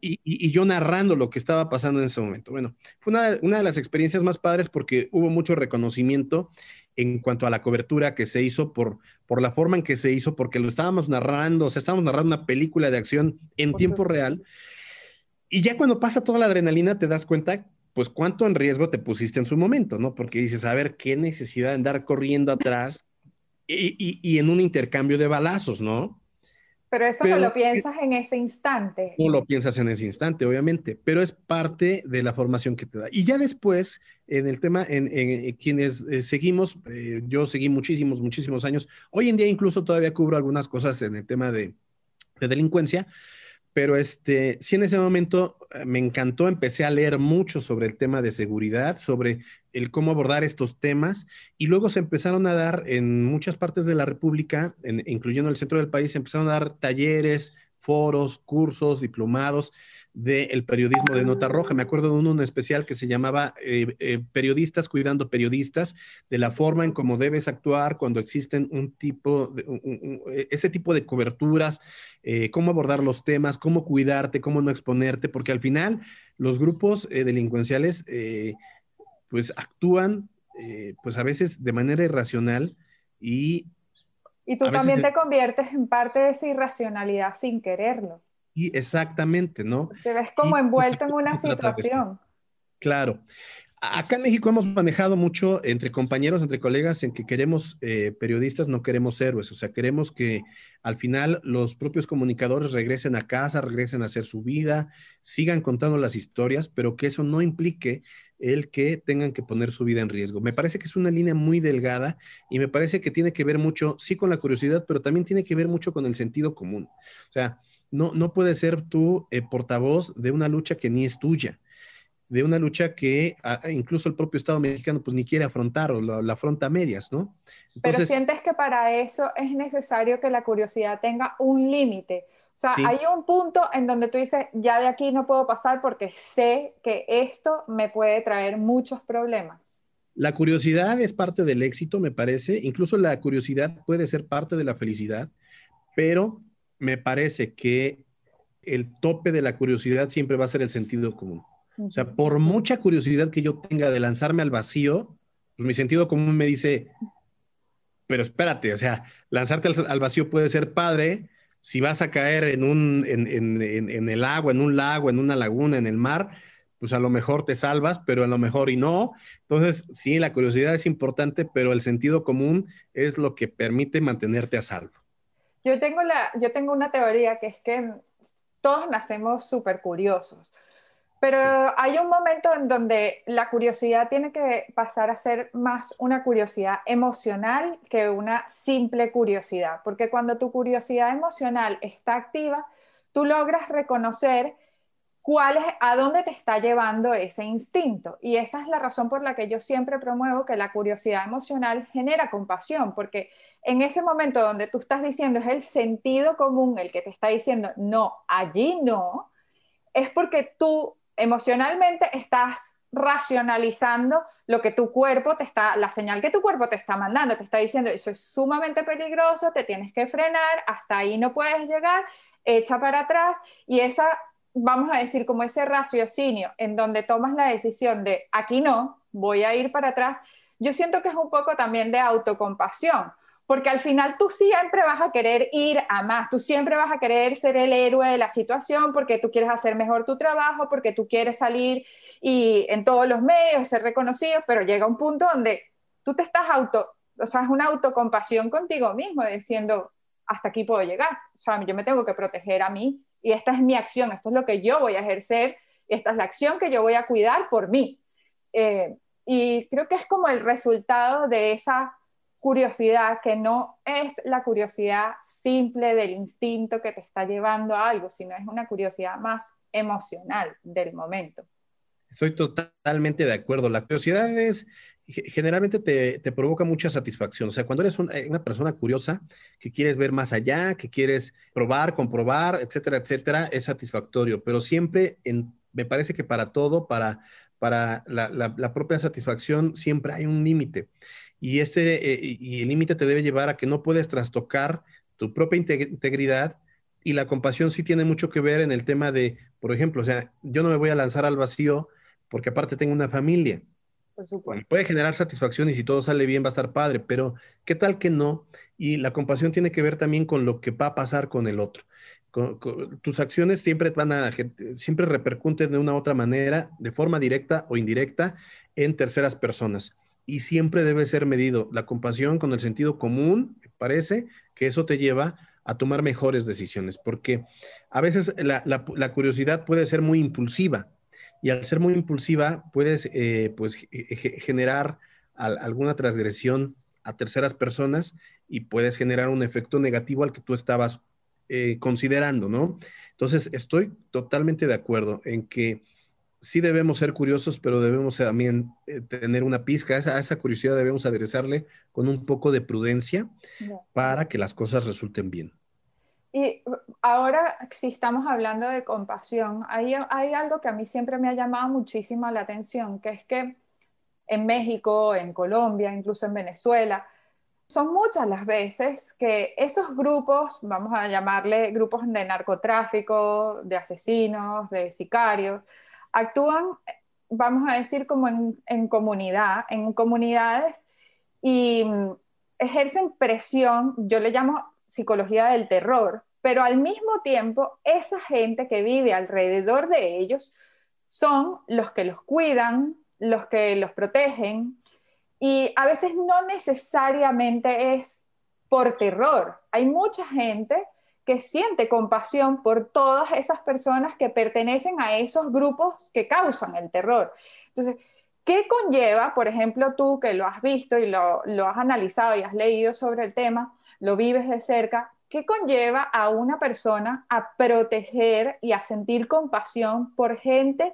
y, y, yo narrando lo que estaba pasando en ese momento. Bueno, fue una, una, de las experiencias más padres porque hubo mucho reconocimiento en cuanto a la cobertura que se hizo por, por la forma en que se hizo, porque lo estábamos narrando, o sea, estábamos narrando una película de acción en tiempo real. Y ya cuando pasa toda la adrenalina te das cuenta, pues cuánto en riesgo te pusiste en su momento, ¿no? Porque dices, a ver, qué necesidad de andar corriendo atrás y, en un intercambio de balazos, ¿no? Pero eso no lo piensas en ese instante. No lo piensas en ese instante, obviamente, pero es parte de la formación que te da. Y ya después, en el tema, en, quienes eh, seguimos, eh, yo seguí muchísimos, muchísimos años. Hoy en día incluso todavía cubro algunas cosas en el tema de, de delincuencia, pero este, sí en ese momento eh, me encantó, empecé a leer mucho sobre el tema de seguridad, sobre el cómo abordar estos temas, y luego se empezaron a dar en muchas partes de la República, incluyendo el centro del país, se empezaron a dar talleres, foros, cursos, diplomados del periodismo de nota roja. Me acuerdo de uno en especial que se llamaba eh, eh, Periodistas cuidando periodistas, de la forma en cómo debes actuar cuando existen un tipo, de, e, ese tipo de coberturas, eh, cómo abordar los temas, cómo cuidarte, cómo no exponerte, porque al final los grupos delincuenciales pues actúan pues a veces de manera irracional y... Y tú también te conviertes en parte de esa irracionalidad sin quererlo. Y exactamente, ¿no? Te ves como envuelto en una situación. Claro. Acá en México hemos manejado mucho entre compañeros, entre colegas, en que queremos eh, periodistas, no queremos héroes, o sea, queremos que al final los propios comunicadores regresen a casa, regresen a hacer su vida, sigan contando las historias, pero que eso no implique el que tengan que poner su vida en riesgo. Me parece que es una línea muy delgada y me parece que tiene que ver mucho, sí, con la curiosidad, pero también tiene que ver mucho con el sentido común. O sea, no, no puedes ser tú eh, portavoz de una lucha que ni es tuya de una lucha que incluso el propio Estado mexicano pues ni quiere afrontar o la, afronta a medias, ¿no? Pero sientes que para eso es necesario que la curiosidad tenga un límite. O sea, hay un punto en donde tú dices, ya de aquí no puedo pasar porque sé que esto me puede traer muchos problemas. La curiosidad es parte del éxito, me parece. Incluso la curiosidad puede ser parte de la felicidad, pero me parece que el tope de la curiosidad siempre va a ser el sentido común. O sea, por mucha curiosidad que yo tenga de lanzarme al vacío, pues mi sentido común me dice, pero espérate, o sea, lanzarte al, vacío puede ser padre si vas a caer en, un, en, en, en, el agua, en un lago, en una laguna, en el mar, pues a lo mejor te salvas, pero a lo mejor y no. Entonces, sí, la curiosidad es importante, pero el sentido común es lo que permite mantenerte a salvo. Yo tengo, la, yo tengo una teoría que es que todos nacemos súper curiosos. Pero hay un momento en donde la curiosidad tiene que pasar a ser más una curiosidad emocional que una simple curiosidad, porque cuando tu curiosidad emocional está activa, tú logras reconocer cuál es, a dónde te está llevando ese instinto. Y esa es la razón por la que yo siempre promuevo que la curiosidad emocional genera compasión, porque en ese momento donde tú estás diciendo es el sentido común el que te está diciendo, no, allí no, es porque tú emocionalmente estás racionalizando lo que tu cuerpo te está, la señal que tu cuerpo te está mandando, te está diciendo, eso es sumamente peligroso, te tienes que frenar, hasta ahí no puedes llegar, echa para atrás y esa, vamos a decir, como ese raciocinio en donde tomas la decisión de aquí no, voy a ir para atrás, yo siento que es un poco también de autocompasión, porque al final tú siempre vas a querer ir a más, tú siempre vas a querer ser el héroe de la situación porque tú quieres hacer mejor tu trabajo, porque tú quieres salir y en todos los medios ser reconocido, pero llega un punto donde tú te estás auto, o sea, es una autocompasión contigo mismo, diciendo, hasta aquí puedo llegar, o sea, yo me tengo que proteger a mí y esta es mi acción, esto es lo que yo voy a ejercer, esta es la acción que yo voy a cuidar por mí. Eh, y creo que es como el resultado de esa curiosidad que no es la curiosidad simple del instinto que te está llevando a algo, sino es una curiosidad más emocional del momento. Estoy totalmente de acuerdo. La curiosidad es, generalmente te, te provoca mucha satisfacción. O sea, cuando eres eh, una persona curiosa, que quieres ver más allá, que quieres probar, comprobar, etcétera, etcétera, es satisfactorio. Pero siempre, me parece que para todo, para, para la, la propia satisfacción, siempre hay un límite y, ese, eh, y el límite te debe llevar a que no puedes trastocar tu propia integridad y la compasión sí tiene mucho que ver en el tema de, por ejemplo, o sea, yo no me voy a lanzar al vacío porque aparte tengo una familia. Por supuesto. Puede generar satisfacción y si todo sale bien va a estar padre, pero ¿qué tal que no? Y la compasión tiene que ver también con lo que va a pasar con el otro. tus acciones siempre van a, siempre repercuten de una u otra manera, de forma directa o indirecta, en terceras personas y siempre debe ser medido. La compasión con el sentido común, me parece que eso te lleva a tomar mejores decisiones, porque a veces la, curiosidad puede ser muy impulsiva y al ser muy impulsiva puedes eh, pues, generar alguna transgresión a terceras personas y puedes generar un efecto negativo al que tú estabas eh, considerando, ¿no? Entonces, estoy totalmente de acuerdo en que sí debemos ser curiosos, pero debemos también eh, tener una pizca. A esa, curiosidad debemos aderezarle con un poco de prudencia para que las cosas resulten bien. Y ahora, si estamos hablando de compasión, hay, hay algo que a mí siempre me ha llamado muchísimo la atención, que es que en México, en Colombia, incluso en Venezuela, son muchas las veces que esos grupos, vamos a llamarle grupos de narcotráfico, de asesinos, de sicarios, actúan, vamos a decir, como en, comunidad, en comunidades y mm, ejercen presión, yo le llamo psicología del terror, pero al mismo tiempo esa gente que vive alrededor de ellos son los que los cuidan, los que los protegen y a veces no necesariamente es por terror. Hay mucha gente que siente compasión por todas esas personas que pertenecen a esos grupos que causan el terror. Entonces, ¿qué conlleva, por ejemplo, tú que lo has visto y lo, lo has analizado y has leído sobre el tema, lo vives de cerca, ¿qué conlleva a una persona a proteger y a sentir compasión por gente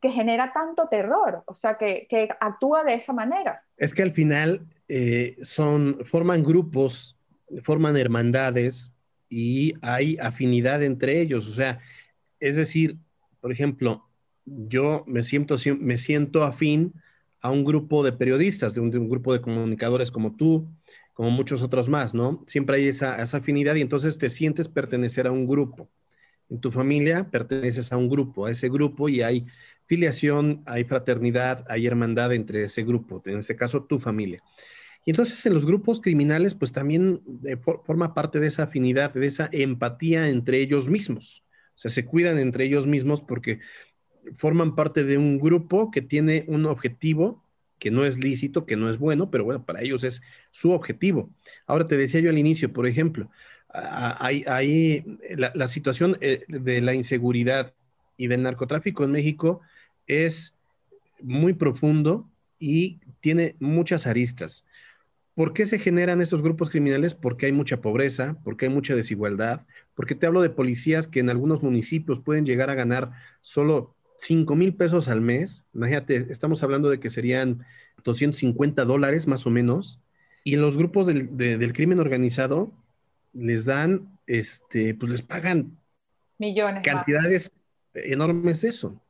que genera tanto terror, o sea, que, que actúa de esa manera? Es que al final eh, son, forman grupos, forman hermandades y hay afinidad entre ellos, o sea, es decir, por ejemplo, yo me siento, me siento afín a un grupo de periodistas, de un, de un grupo de comunicadores como tú, como muchos otros más, ¿no? Siempre hay esa, afinidad y entonces te sientes pertenecer a un grupo. En tu familia perteneces a un grupo, a ese grupo y hay filiación, hay fraternidad, hay hermandad entre ese grupo, en ese caso tu familia. Y entonces en los grupos criminales, pues también eh, forma parte de esa afinidad, de esa empatía entre ellos mismos. O sea, se cuidan entre ellos mismos porque forman parte de un grupo que tiene un objetivo que no es lícito, que no es bueno, pero bueno, para ellos es su objetivo. Ahora te decía yo al inicio, por ejemplo, hay, la, situación eh, de la inseguridad y del narcotráfico en México es muy profundo y tiene muchas aristas. ¿Por qué se generan estos grupos criminales? Porque hay mucha pobreza, porque hay mucha desigualdad, porque te hablo de policías que en algunos municipios pueden llegar a ganar solo 5 mil pesos al mes, imagínate, estamos hablando de que serían 250 dólares más o menos, y en los grupos del, crimen organizado les dan, este, pues les pagan millones. Cantidades enormes de eso.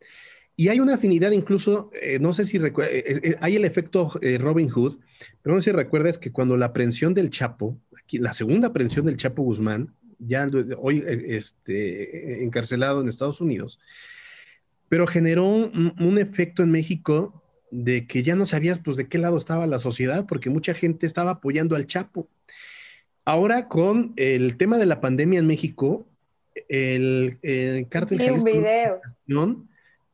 Y hay una afinidad incluso, eh, no sé si recuerdas, eh, eh, hay el efecto Robin Hood, pero no sé si recuerdas que cuando la aprehensión del Chapo, aquí, la segunda aprehensión del Chapo Guzmán, ya hoy este, encarcelado en Estados Unidos, pero generó un, efecto en México de que ya no sabías pues de qué lado estaba la sociedad, porque mucha gente estaba apoyando al Chapo. Ahora con el tema de la pandemia en México, el, el cártel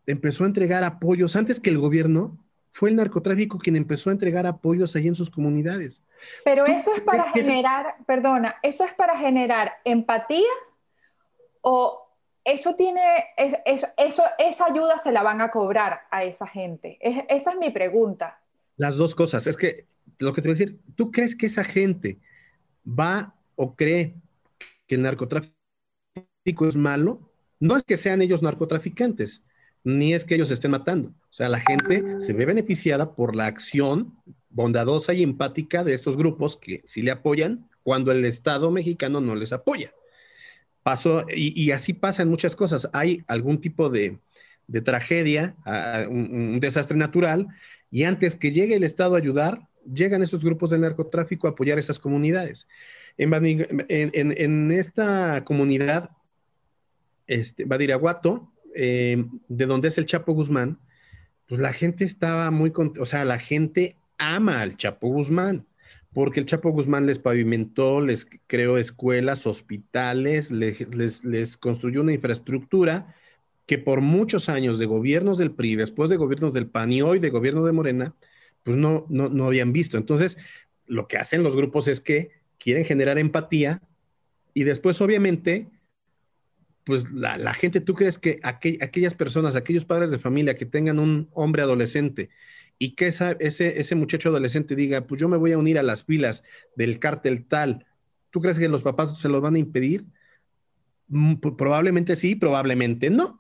empezó a entregar apoyos antes que el gobierno. Fue el narcotráfico quien empezó a entregar apoyos ahí en sus comunidades. Pero eso es para generar, perdona, eso es para generar empatía o eso tiene, eso, esa ayuda se la van a cobrar a esa gente. esa es mi pregunta. Las dos cosas. Es que lo que te voy a decir, ¿tú crees que esa gente va o cree que el narcotráfico es malo? No es que sean ellos narcotraficantes, ni es que ellos estén matando. O sea, la gente se ve beneficiada por la acción bondadosa y empática de estos grupos que sí le apoyan cuando el Estado mexicano no les apoya pasó, y, así pasan muchas cosas. Hay algún tipo de, tragedia, un, desastre natural, y antes que llegue el Estado a ayudar, llegan esos grupos de narcotráfico a apoyar a esas comunidades. En, esta comunidad, este, Badiraguato, eh, de donde es el Chapo Guzmán, pues la gente estaba muy, o sea, la gente ama al Chapo Guzmán porque el Chapo Guzmán les pavimentó, les creó escuelas, hospitales, les, construyó una infraestructura que por muchos años de gobiernos del PRI, después de gobiernos del PAN y hoy de gobierno de Morena, pues no, no, habían visto. Entonces, lo que hacen los grupos es que quieren generar empatía y después, obviamente, pues la, gente, ¿tú crees que aquellas personas, aquellos padres de familia que tengan un hombre adolescente y que ese, ese muchacho adolescente diga, pues yo me voy a unir a las filas del cártel tal, ¿tú crees que los papás se los van a impedir? Mm, probablemente sí, probablemente no,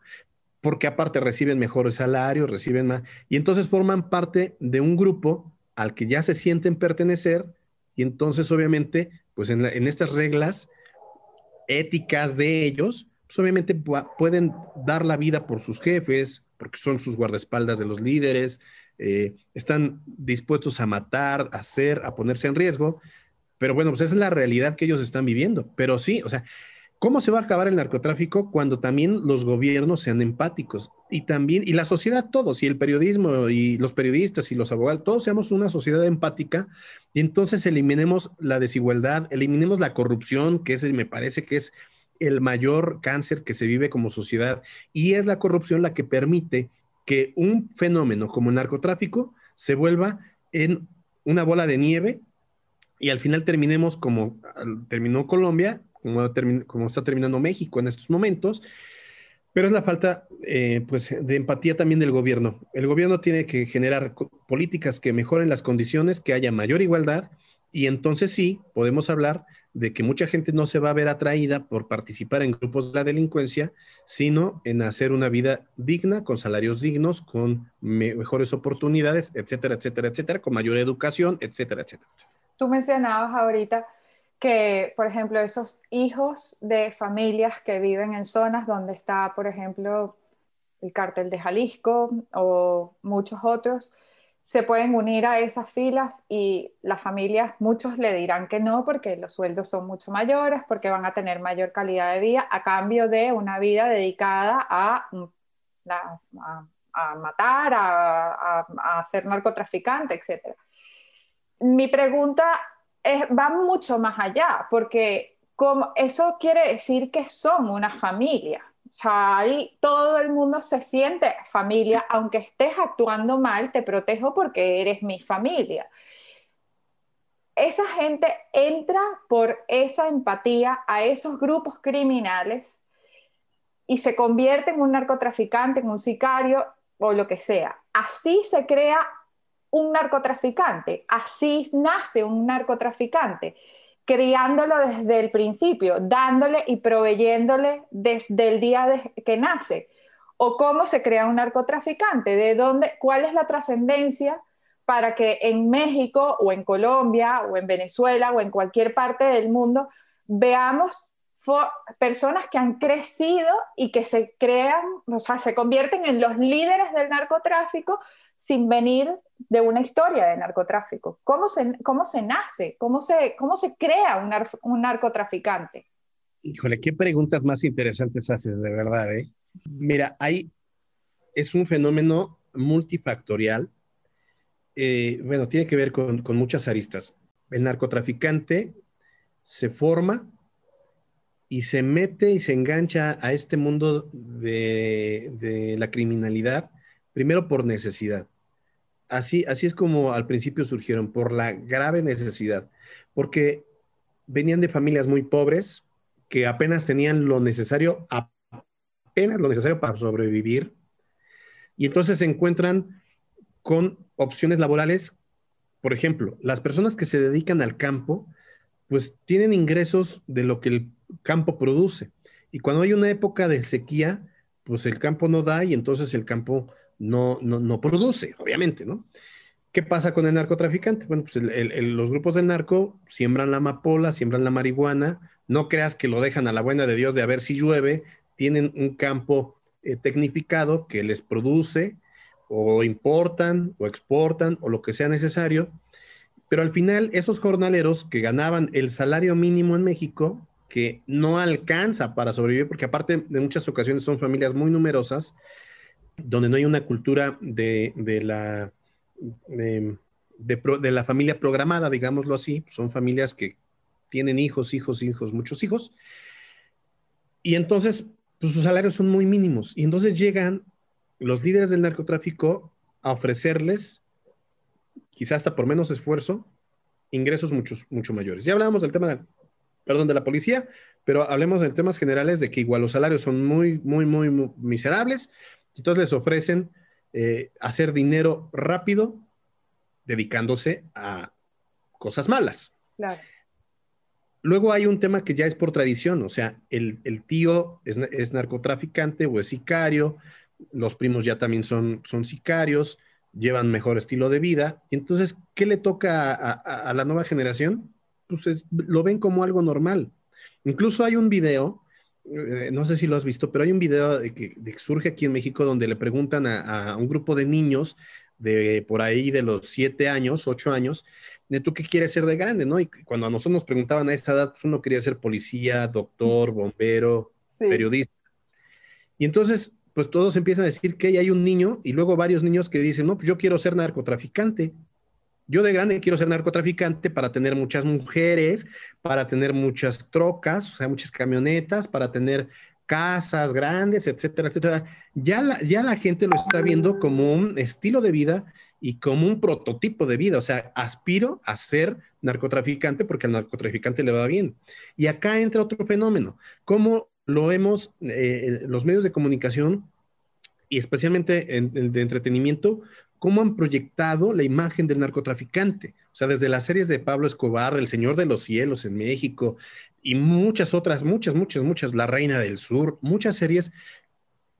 porque aparte reciben mejores salarios, reciben más, y entonces forman parte de un grupo al que ya se sienten pertenecer, y entonces obviamente, pues en, en estas reglas éticas de ellos, pues obviamente pueden dar la vida por sus jefes, porque son sus guardaespaldas de los líderes, eh, están dispuestos a matar, a hacer, a ponerse en riesgo, pero bueno, pues esa es la realidad que ellos están viviendo. Pero sí, o sea, ¿cómo se va a acabar el narcotráfico cuando también los gobiernos sean empáticos? Y también, y la sociedad todos, y el periodismo, y los periodistas, y los abogados, todos seamos una sociedad empática, y entonces eliminemos la desigualdad, eliminemos la corrupción, que es, me parece que es el mayor cáncer que se vive como sociedad, y es la corrupción la que permite que un fenómeno como el narcotráfico se vuelva en una bola de nieve y al final terminemos como terminó Colombia, como, como está terminando México en estos momentos, pero es la falta eh, pues, de empatía también del gobierno. El gobierno tiene que generar políticas que mejoren las condiciones, que haya mayor igualdad y entonces sí podemos hablar de que mucha gente no se va a ver atraída por participar en grupos de la delincuencia, sino en hacer una vida digna, con salarios dignos, con mejores oportunidades, etcétera, etcétera, etcétera, con mayor educación, etcétera, etcétera. Tú mencionabas ahorita que, por ejemplo, esos hijos de familias que viven en zonas donde está, por ejemplo, el cártel de Jalisco o muchos otros, se pueden unir a esas filas y las familias, muchos le dirán que no porque los sueldos son mucho mayores, porque van a tener mayor calidad de vida a cambio de una vida dedicada a, a, matar, a, ser narcotraficante, etc. Mi pregunta es, va mucho más allá, porque eso quiere decir que son una familia o sea, ahí todo el mundo se siente familia, aunque estés actuando mal, te protejo porque eres mi familia. Esa gente entra por esa empatía a esos grupos criminales y se convierte en un narcotraficante, en un sicario o lo que sea. Así se crea un narcotraficante, así nace un narcotraficante criándolo desde el principio, dándole y proveyéndole desde el día que nace. O cómo se crea un narcotraficante, de dónde, cuál es la trascendencia para que en México o en Colombia o en Venezuela o en cualquier parte del mundo veamos personas que han crecido y que se crean, o sea, se convierten en los líderes del narcotráfico sin venir de una historia de narcotráfico. ¿Cómo se, cómo se nace? ¿Cómo se, cómo se crea un, un narcotraficante? Híjole, qué preguntas más interesantes haces, de verdad, ¿eh? Mira, hay, es un fenómeno multifactorial. Eh, bueno, tiene que ver con, con muchas aristas. El narcotraficante se forma y se mete y se engancha a este mundo de, de la criminalidad primero por necesidad. Así, así es como al principio surgieron, por la grave necesidad, porque venían de familias muy pobres que apenas tenían lo necesario, apenas lo necesario para sobrevivir, y entonces se encuentran con opciones laborales. Por ejemplo, las personas que se dedican al campo, pues tienen ingresos de lo que el campo produce. Y cuando hay una época de sequía, pues el campo no da y entonces el campo no, no, produce, obviamente, ¿no? ¿Qué pasa con el narcotraficante? Bueno, pues los grupos del narco siembran la amapola, siembran la marihuana, no creas que lo dejan a la buena de Dios de a ver si llueve, tienen un campo eh, tecnificado que les produce o importan o exportan o lo que sea necesario, pero al final esos jornaleros que ganaban el salario mínimo en México, que no alcanza para sobrevivir, porque aparte de muchas ocasiones son familias muy numerosas, donde no hay una cultura de, la, de, la familia programada, digámoslo así. Son familias que tienen hijos, hijos, hijos, muchos hijos. Y entonces, pues sus salarios son muy mínimos. Y entonces llegan los líderes del narcotráfico a ofrecerles, quizás hasta por menos esfuerzo, ingresos muchos, mucho mayores. Ya hablábamos del tema, perdón, de la policía, pero hablemos de temas generales de que igual los salarios son muy, muy, muy miserables entonces les ofrecen eh, hacer dinero rápido dedicándose a cosas malas. Luego hay un tema que ya es por tradición, o sea, el, tío es, narcotraficante o es sicario, los primos ya también son, son sicarios, llevan mejor estilo de vida. Y entonces, ¿qué le toca a, la nueva generación? Pues lo ven como algo normal. Incluso hay un video eh, no sé si lo has visto, pero hay un video de que, surge aquí en México donde le preguntan a, un grupo de niños de por ahí de los siete años, ocho años, de tú qué quieres ser de grande, ¿no? Y cuando a nosotros nos preguntaban a esa edad, pues uno quería ser policía, doctor, bombero, periodista. Y entonces, pues todos empiezan a decir que hay un niño y luego varios niños que dicen, no, pues yo quiero ser narcotraficante. Yo de grande quiero ser narcotraficante para tener muchas mujeres, para tener muchas trocas, o sea, muchas camionetas, para tener casas grandes, etcétera, etcétera. Ya la, ya la gente lo está viendo como un estilo de vida y como un prototipo de vida. O sea, aspiro a ser narcotraficante porque al narcotraficante le va bien. Y acá entra otro fenómeno. ¿Cómo lo vemos eh, los medios de comunicación y especialmente en, de entretenimiento, cómo han proyectado la imagen del narcotraficante. O sea, desde las series de Pablo Escobar, El Señor de los Cielos en México y muchas otras, muchas, muchas, muchas, La Reina del Sur, muchas series,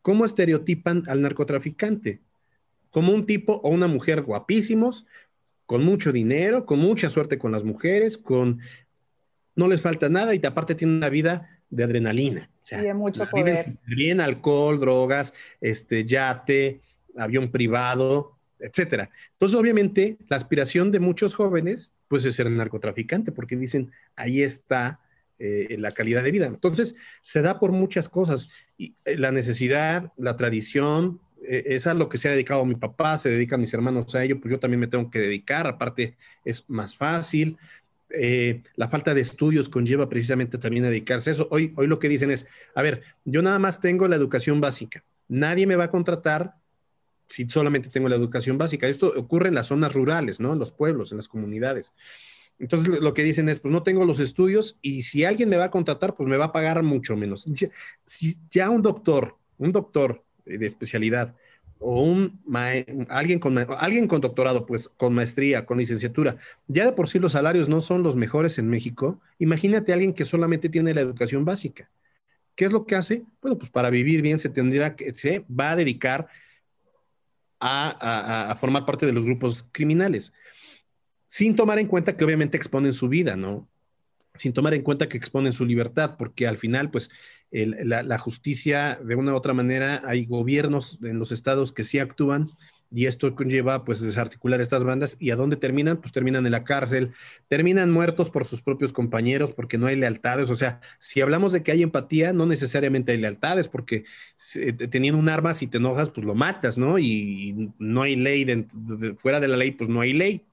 cómo estereotipan al narcotraficante como un tipo o una mujer guapísimos, con mucho dinero, con mucha suerte con las mujeres, con no les falta nada y aparte tienen una vida de adrenalina. O sea, y de mucho poder. Bien alcohol, drogas, este, yate, avión privado, etcétera. Entonces, obviamente, la aspiración de muchos jóvenes, pues, es ser narcotraficante, porque dicen, ahí está eh, la calidad de vida. Entonces, se da por muchas cosas. Y, eh, la necesidad, la tradición, eh, es a lo que se ha dedicado mi papá, se dedican mis hermanos a ello, pues yo también me tengo que dedicar, aparte es más fácil. la falta de estudios conlleva precisamente también dedicarse a eso. Hoy, hoy lo que dicen es, a ver, yo nada más tengo la educación básica, nadie me va a contratar si solamente tengo la educación básica. Esto ocurre en las zonas rurales, ¿no? En los pueblos, en las comunidades. Entonces lo que dicen es, pues no tengo los estudios y si alguien me va a contratar, pues me va a pagar mucho menos. Si ya un doctor, un doctor de especialidad o un alguien con alguien con doctorado, pues con maestría, con licenciatura, ya de por sí los salarios no son los mejores en México. Imagínate a alguien que solamente tiene la educación básica. ¿Qué es lo que hace? Bueno, pues para vivir bien se tendría que se va a dedicar a, formar parte de los grupos criminales, sin tomar en cuenta que obviamente exponen su vida, ¿no? Sin tomar en cuenta que exponen su libertad, porque al final, pues, la, justicia, de una u otra manera, hay gobiernos en los estados que sí actúan y esto conlleva pues desarticular estas bandas y a dónde terminan, pues terminan en la cárcel, terminan muertos por sus propios compañeros porque no hay lealtades, o sea, si hablamos de que hay empatía, no necesariamente hay lealtades porque teniendo un arma si te enojas pues lo matas, ¿no? Y no hay ley, fuera de la ley pues no hay ley.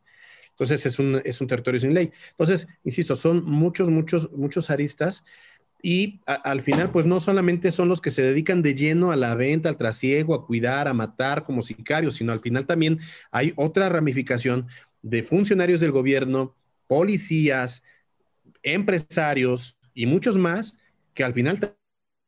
Entonces es un, es un territorio sin ley. Entonces, insisto, son muchos, muchos, muchos aristas y al final, pues no solamente son los que se dedican de lleno a la venta, al trasiego, a cuidar, a matar como sicarios, sino al final también hay otra ramificación de funcionarios del gobierno, policías, empresarios y muchos más que al final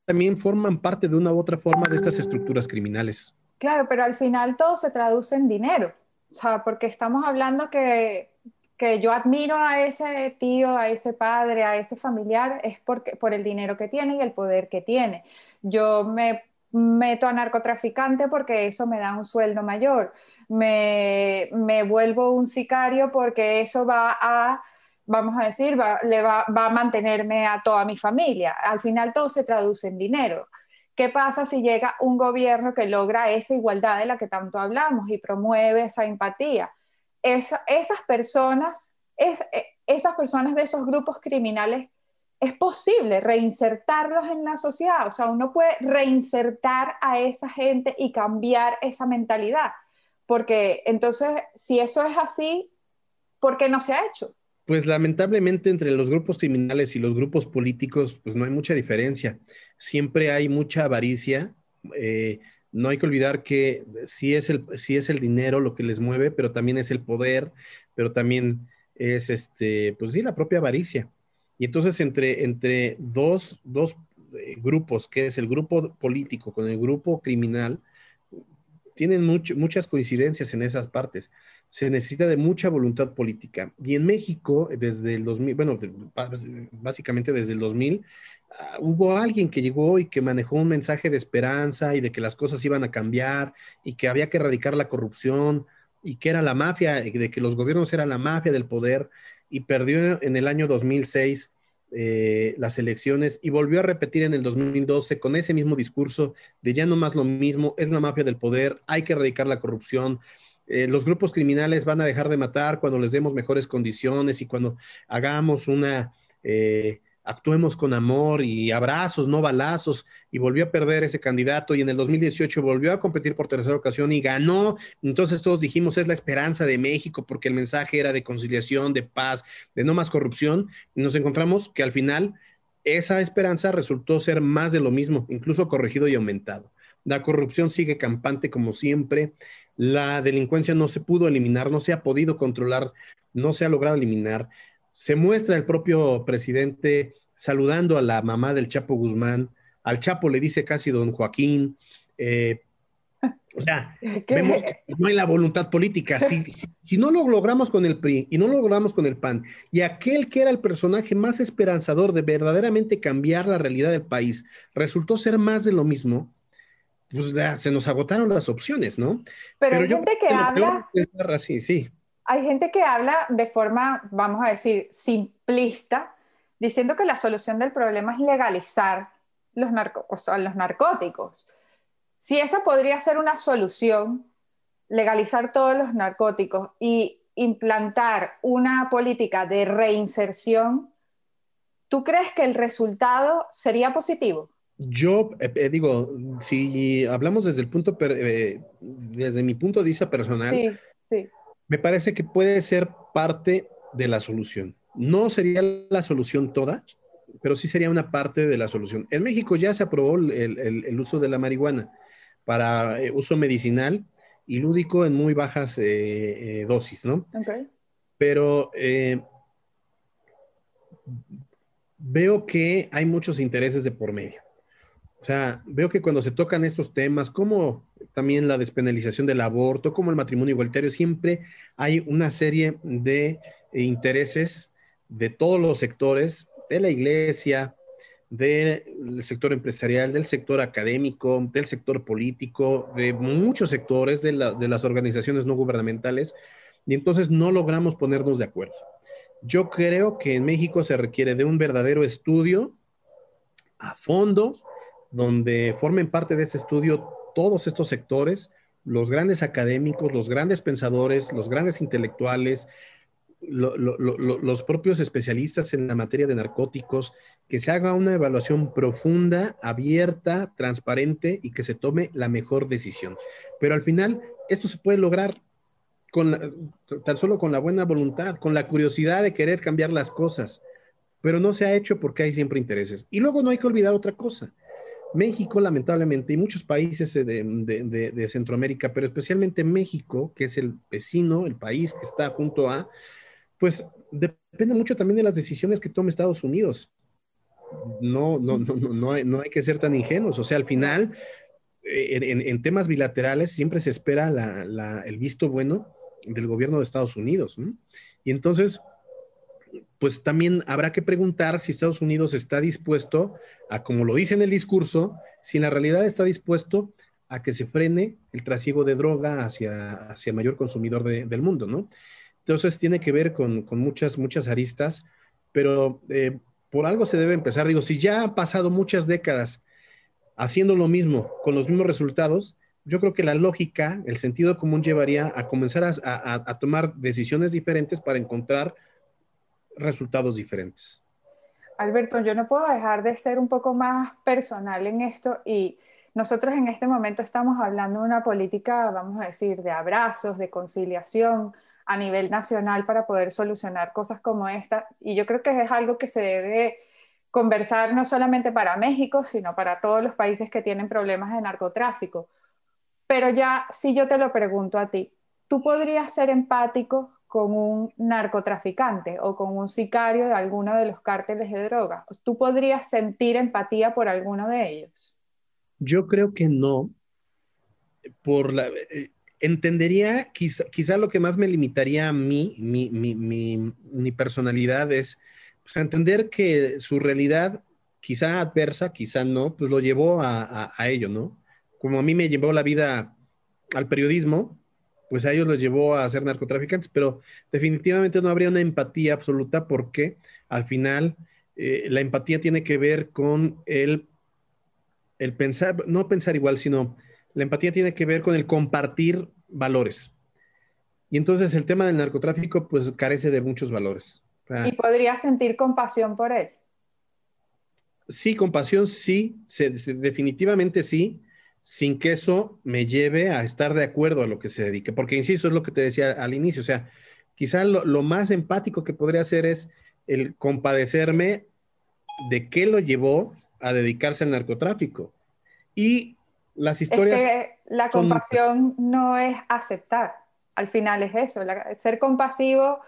también forman parte de una u otra forma de estas estructuras criminales. Claro, pero al final todo se traduce en dinero. O sea, porque estamos hablando que que yo admiro a ese tío, a ese padre, a ese familiar, es porque, por el dinero que tiene y el poder que tiene. Yo me meto a narcotraficante porque eso me da un sueldo mayor. Me, me vuelvo un sicario porque eso va a, vamos a decir, va, le va, va a mantenerme a toda mi familia. Al final todo se traduce en dinero. ¿Qué pasa si llega un gobierno que logra esa igualdad de la que tanto hablamos y promueve esa empatía? Esas personas, es, eh, esas personas de esos grupos criminales, es posible reinsertarlos en la sociedad. O sea, uno puede reinsertar a esa gente y cambiar esa mentalidad. Porque entonces, si eso es así, ¿por qué no se ha hecho? Pues lamentablemente entre los grupos criminales y los grupos políticos, pues no hay mucha diferencia. Siempre hay mucha avaricia. Eh, no hay que olvidar que sí es, el, es el dinero lo que les mueve, pero también es el poder, pero también es este, pues sí, la propia avaricia. Y entonces entre, entre dos, eh, grupos, que es el grupo político con el grupo criminal, tienen muchas coincidencias en esas partes. Se necesita de mucha voluntad política. Y en México, desde el 2000, bueno, básicamente desde el 2000, Ah, hubo alguien que llegó y que manejó un mensaje de esperanza y de que las cosas iban a cambiar y que había que erradicar la corrupción y que era la mafia, de que los gobiernos eran la mafia del poder y perdió en el año 2006 eh, las elecciones y volvió a repetir en el 2012 con ese mismo discurso de ya no más lo mismo, es la mafia del poder, hay que erradicar la corrupción. Eh, los grupos criminales van a dejar de matar cuando les demos mejores condiciones y cuando hagamos una eh, actuemos con amor y abrazos, no balazos, y volvió a perder ese candidato y en el 2018 volvió a competir por tercera ocasión y ganó. Entonces todos dijimos, es la esperanza de México porque el mensaje era de conciliación, de paz, de no más corrupción. Y nos encontramos que al final esa esperanza resultó ser más de lo mismo, incluso corregido y aumentado. La corrupción sigue campante como siempre, la delincuencia no se pudo eliminar, no se ha podido controlar, no se ha logrado eliminar. Se muestra el propio presidente saludando a la mamá del Chapo Guzmán, al Chapo le dice casi don Joaquín, eh, o sea, vemos que no hay la voluntad política. Si, si, no lo logramos con el PRI y no lo logramos con el PAN, y aquel que era el personaje más esperanzador de verdaderamente cambiar la realidad del país resultó ser más de lo mismo, pues se nos agotaron las opciones, ¿no? Pero, hay gente que habla. Sí, sí. Hay gente que habla de forma, vamos a decir, simplista, diciendo que la solución del problema es legalizar los, narco o sea, los narcóticos si esa podría ser una solución, legalizar todos los narcóticos y implantar una política de reinserción, ¿tú crees que el resultado sería positivo? Yo eh, eh, digo, si hablamos desde el punto, eh, desde mi punto de vista personal, me parece que puede ser parte de la solución. No sería la solución toda, pero sí sería una parte de la solución. En México ya se aprobó el uso de la marihuana para eh, uso medicinal y lúdico en muy bajas eh, eh, dosis, ¿no? Okay. Pero veo que hay muchos intereses de por medio. O sea, veo que cuando se tocan estos temas, como también la despenalización del aborto, como el matrimonio igualitario, siempre hay una serie de intereses de todos los sectores, de la iglesia, del sector empresarial, del sector académico, del sector político, de muchos sectores de, las organizaciones no gubernamentales, y entonces no logramos ponernos de acuerdo. Yo creo que en México se requiere de un verdadero estudio a fondo, donde formen parte de ese estudio todos estos sectores, los grandes académicos, los grandes pensadores, los grandes intelectuales, los propios especialistas en la materia de narcóticos, que se haga una evaluación profunda, abierta, transparente y que se tome la mejor decisión. Pero al final, esto se puede lograr con tan solo con la buena voluntad, con la curiosidad de querer cambiar las cosas, pero no se ha hecho porque hay siempre intereses. Y luego no hay que olvidar otra cosa. México, lamentablemente, y muchos países de, de Centroamérica, pero especialmente México, que es el vecino, el país que está junto a, pues depende mucho también de las decisiones que tome Estados Unidos. No, no, no, no, no, hay, no hay que ser tan ingenuos. O sea, al final, eh, en, temas bilaterales siempre se espera el visto bueno del gobierno de Estados Unidos. Y entonces, pues también habrá que preguntar si Estados Unidos está dispuesto a, como lo dice en el discurso, si en la realidad está dispuesto a que se frene el trasiego de droga hacia, hacia el mayor consumidor del mundo, ¿no? Entonces tiene que ver con, muchas, muchas aristas, pero eh, por algo se debe empezar. Digo, si ya han pasado muchas décadas haciendo lo mismo, con los mismos resultados, yo creo que la lógica, el sentido común llevaría a comenzar a, tomar decisiones diferentes para encontrar resultados diferentes. Alberto, yo no puedo dejar de ser un poco más personal en esto y nosotros en este momento estamos hablando de una política, vamos a decir, de abrazos, de conciliación, a nivel nacional para poder solucionar cosas como esta. Y yo creo que es algo que se debe conversar no solamente para México, sino para todos los países que tienen problemas de narcotráfico. Pero ya, si yo te lo pregunto a ti, ¿tú podrías ser empático con un narcotraficante o con un sicario de alguno de los cárteles de drogas? ¿Tú podrías sentir empatía por alguno de ellos? Yo creo que no. Por la, eh, entendería, quizá, quizá, lo que más me limitaría a mí, mi, mi, mi, personalidad es pues, entender que su realidad, quizá adversa, quizá no, pues lo llevó a, a, ello, ¿no? Como a mí me llevó la vida al periodismo, pues a ellos los llevó a ser narcotraficantes, pero definitivamente no habría una empatía absoluta porque al final eh, la empatía tiene que ver con el, el pensar, no pensar igual, sino la empatía tiene que ver con el compartir valores. Y entonces el tema del narcotráfico pues carece de muchos valores. ¿Y podría sentir compasión por él? Sí, compasión sí, definitivamente sí, sin que eso me lleve a estar de acuerdo a lo que se dedique. Porque, insisto, es lo que te decía al inicio, o sea, quizá lo, lo más empático que podría hacer es el compadecerme de qué lo llevó a dedicarse al narcotráfico. Y las historias... la compasión no es aceptar, al final es eso, ser compasivo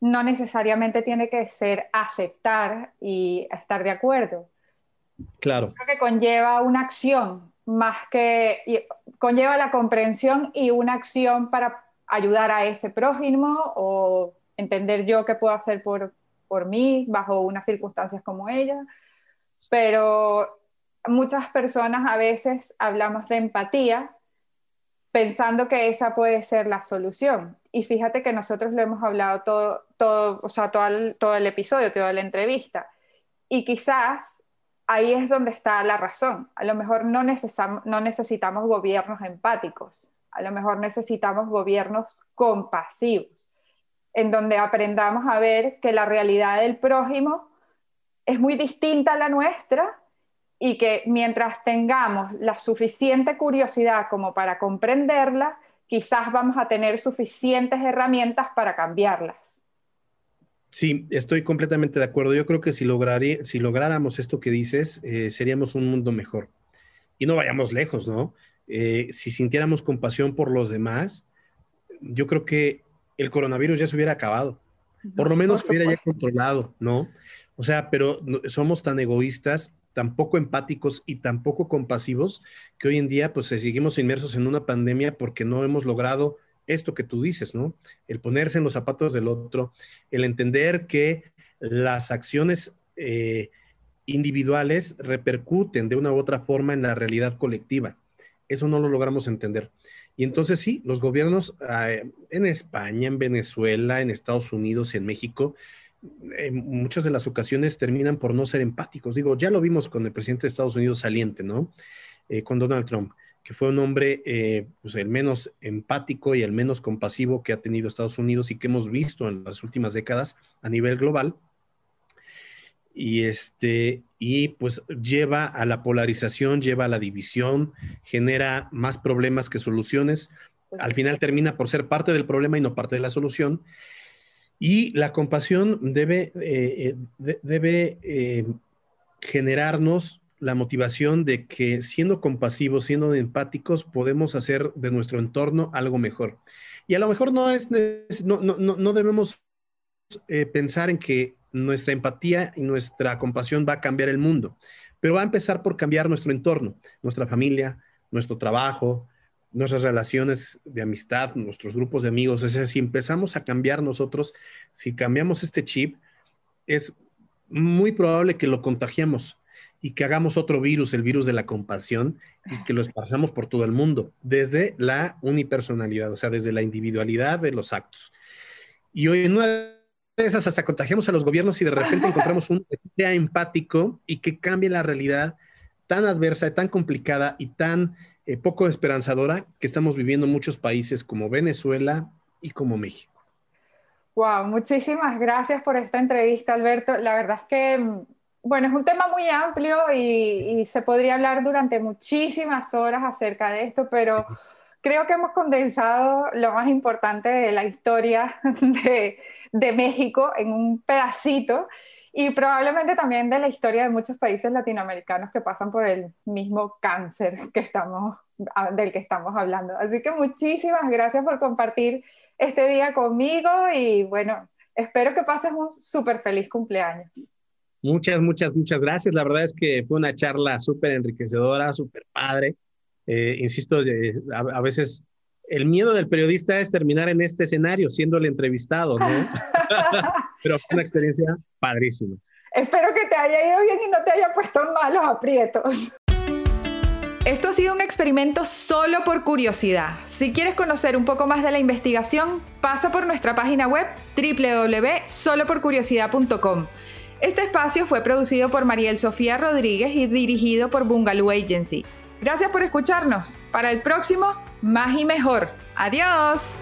no necesariamente tiene que ser aceptar y estar de acuerdo. Claro. Creo que conlleva una acción más que conlleva la comprensión y una acción para ayudar a ese prójimo o entender yo qué puedo hacer por, por mí bajo unas circunstancias como ella. Pero muchas personas a veces hablamos de empatía pensando que esa puede ser la solución. Y fíjate que nosotros lo hemos hablado todo, todo, o sea, todo el, todo el episodio, toda la entrevista. Y quizás ahí es donde está la razón. A lo mejor no, no necesitamos gobiernos empáticos, a lo mejor necesitamos gobiernos compasivos, en donde aprendamos a ver que la realidad del prójimo es muy distinta a la nuestra y que mientras tengamos la suficiente curiosidad como para comprenderla, quizás vamos a tener suficientes herramientas para cambiarlas. Sí, estoy completamente de acuerdo. Yo creo que si, si lográramos esto que dices, eh, seríamos un mundo mejor. Y no vayamos lejos, ¿no? Eh, si sintiéramos compasión por los demás, yo creo que el coronavirus ya se hubiera acabado. Por lo menos se hubiera ya controlado, ¿no? O sea, pero somos tan egoístas, tan poco empáticos y tan poco compasivos que hoy en día pues seguimos inmersos en una pandemia porque no hemos logrado esto que tú dices, ¿no? El ponerse en los zapatos del otro, el entender que las acciones eh, individuales repercuten de una u otra forma en la realidad colectiva. Eso no lo logramos entender. Y entonces sí, los gobiernos eh, en España, en Venezuela, en Estados Unidos, en México, en muchas de las ocasiones terminan por no ser empáticos. Digo, ya lo vimos con el presidente de Estados Unidos saliente, ¿no? Eh, con Donald Trump que fue un hombre eh, pues el menos empático y el menos compasivo que ha tenido Estados Unidos y que hemos visto en las últimas décadas a nivel global. Y, este, y pues lleva a la polarización, lleva a la división, genera más problemas que soluciones. Al final termina por ser parte del problema y no parte de la solución. Y la compasión debe, eh, eh, debe generarnos la motivación de que siendo compasivos, siendo empáticos, podemos hacer de nuestro entorno algo mejor. Y a lo mejor no, es, no, no, no debemos eh, pensar en que nuestra empatía y nuestra compasión va a cambiar el mundo, pero va a empezar por cambiar nuestro entorno, nuestra familia, nuestro trabajo, nuestras relaciones de amistad, nuestros grupos de amigos. Es decir, si empezamos a cambiar nosotros, si cambiamos este chip, es muy probable que lo contagiemos y que hagamos otro virus, el virus de la compasión, y que lo esparzamos por todo el mundo, desde la unipersonalidad, o sea, desde la individualidad de los actos. Y hoy en una de esas hasta contagiamos a los gobiernos y de repente encontramos un sea empático y que cambie la realidad tan adversa, tan complicada y tan eh, poco esperanzadora que estamos viviendo en muchos países como Venezuela y como México. Wow, muchísimas gracias por esta entrevista, Alberto. La verdad es que mm, bueno, es un tema muy amplio y, se podría hablar durante muchísimas horas acerca de esto, pero creo que hemos condensado lo más importante de la historia de, de, México en un pedacito y probablemente también de la historia de muchos países latinoamericanos que pasan por el mismo cáncer que estamos, del que estamos hablando. Así que muchísimas gracias por compartir este día conmigo y bueno, espero que pases un súper feliz cumpleaños. Muchas, muchas, muchas gracias. La verdad es que fue una charla súper enriquecedora, súper padre. Eh, insisto, eh, a, veces el miedo del periodista es terminar en este escenario siendo el entrevistado, ¿no? Pero fue una experiencia padrísima. Espero que te haya ido bien y no te haya puesto en malos aprietos. Esto ha sido un experimento solo por curiosidad. Si quieres conocer un poco más de la investigación, pasa por nuestra página web www.soloporcuriosidad.com. Este espacio fue producido por Mariel Sofía Rodríguez y dirigido por Bungaloo Agency. Gracias por escucharnos. Para el próximo, más y mejor. Adiós.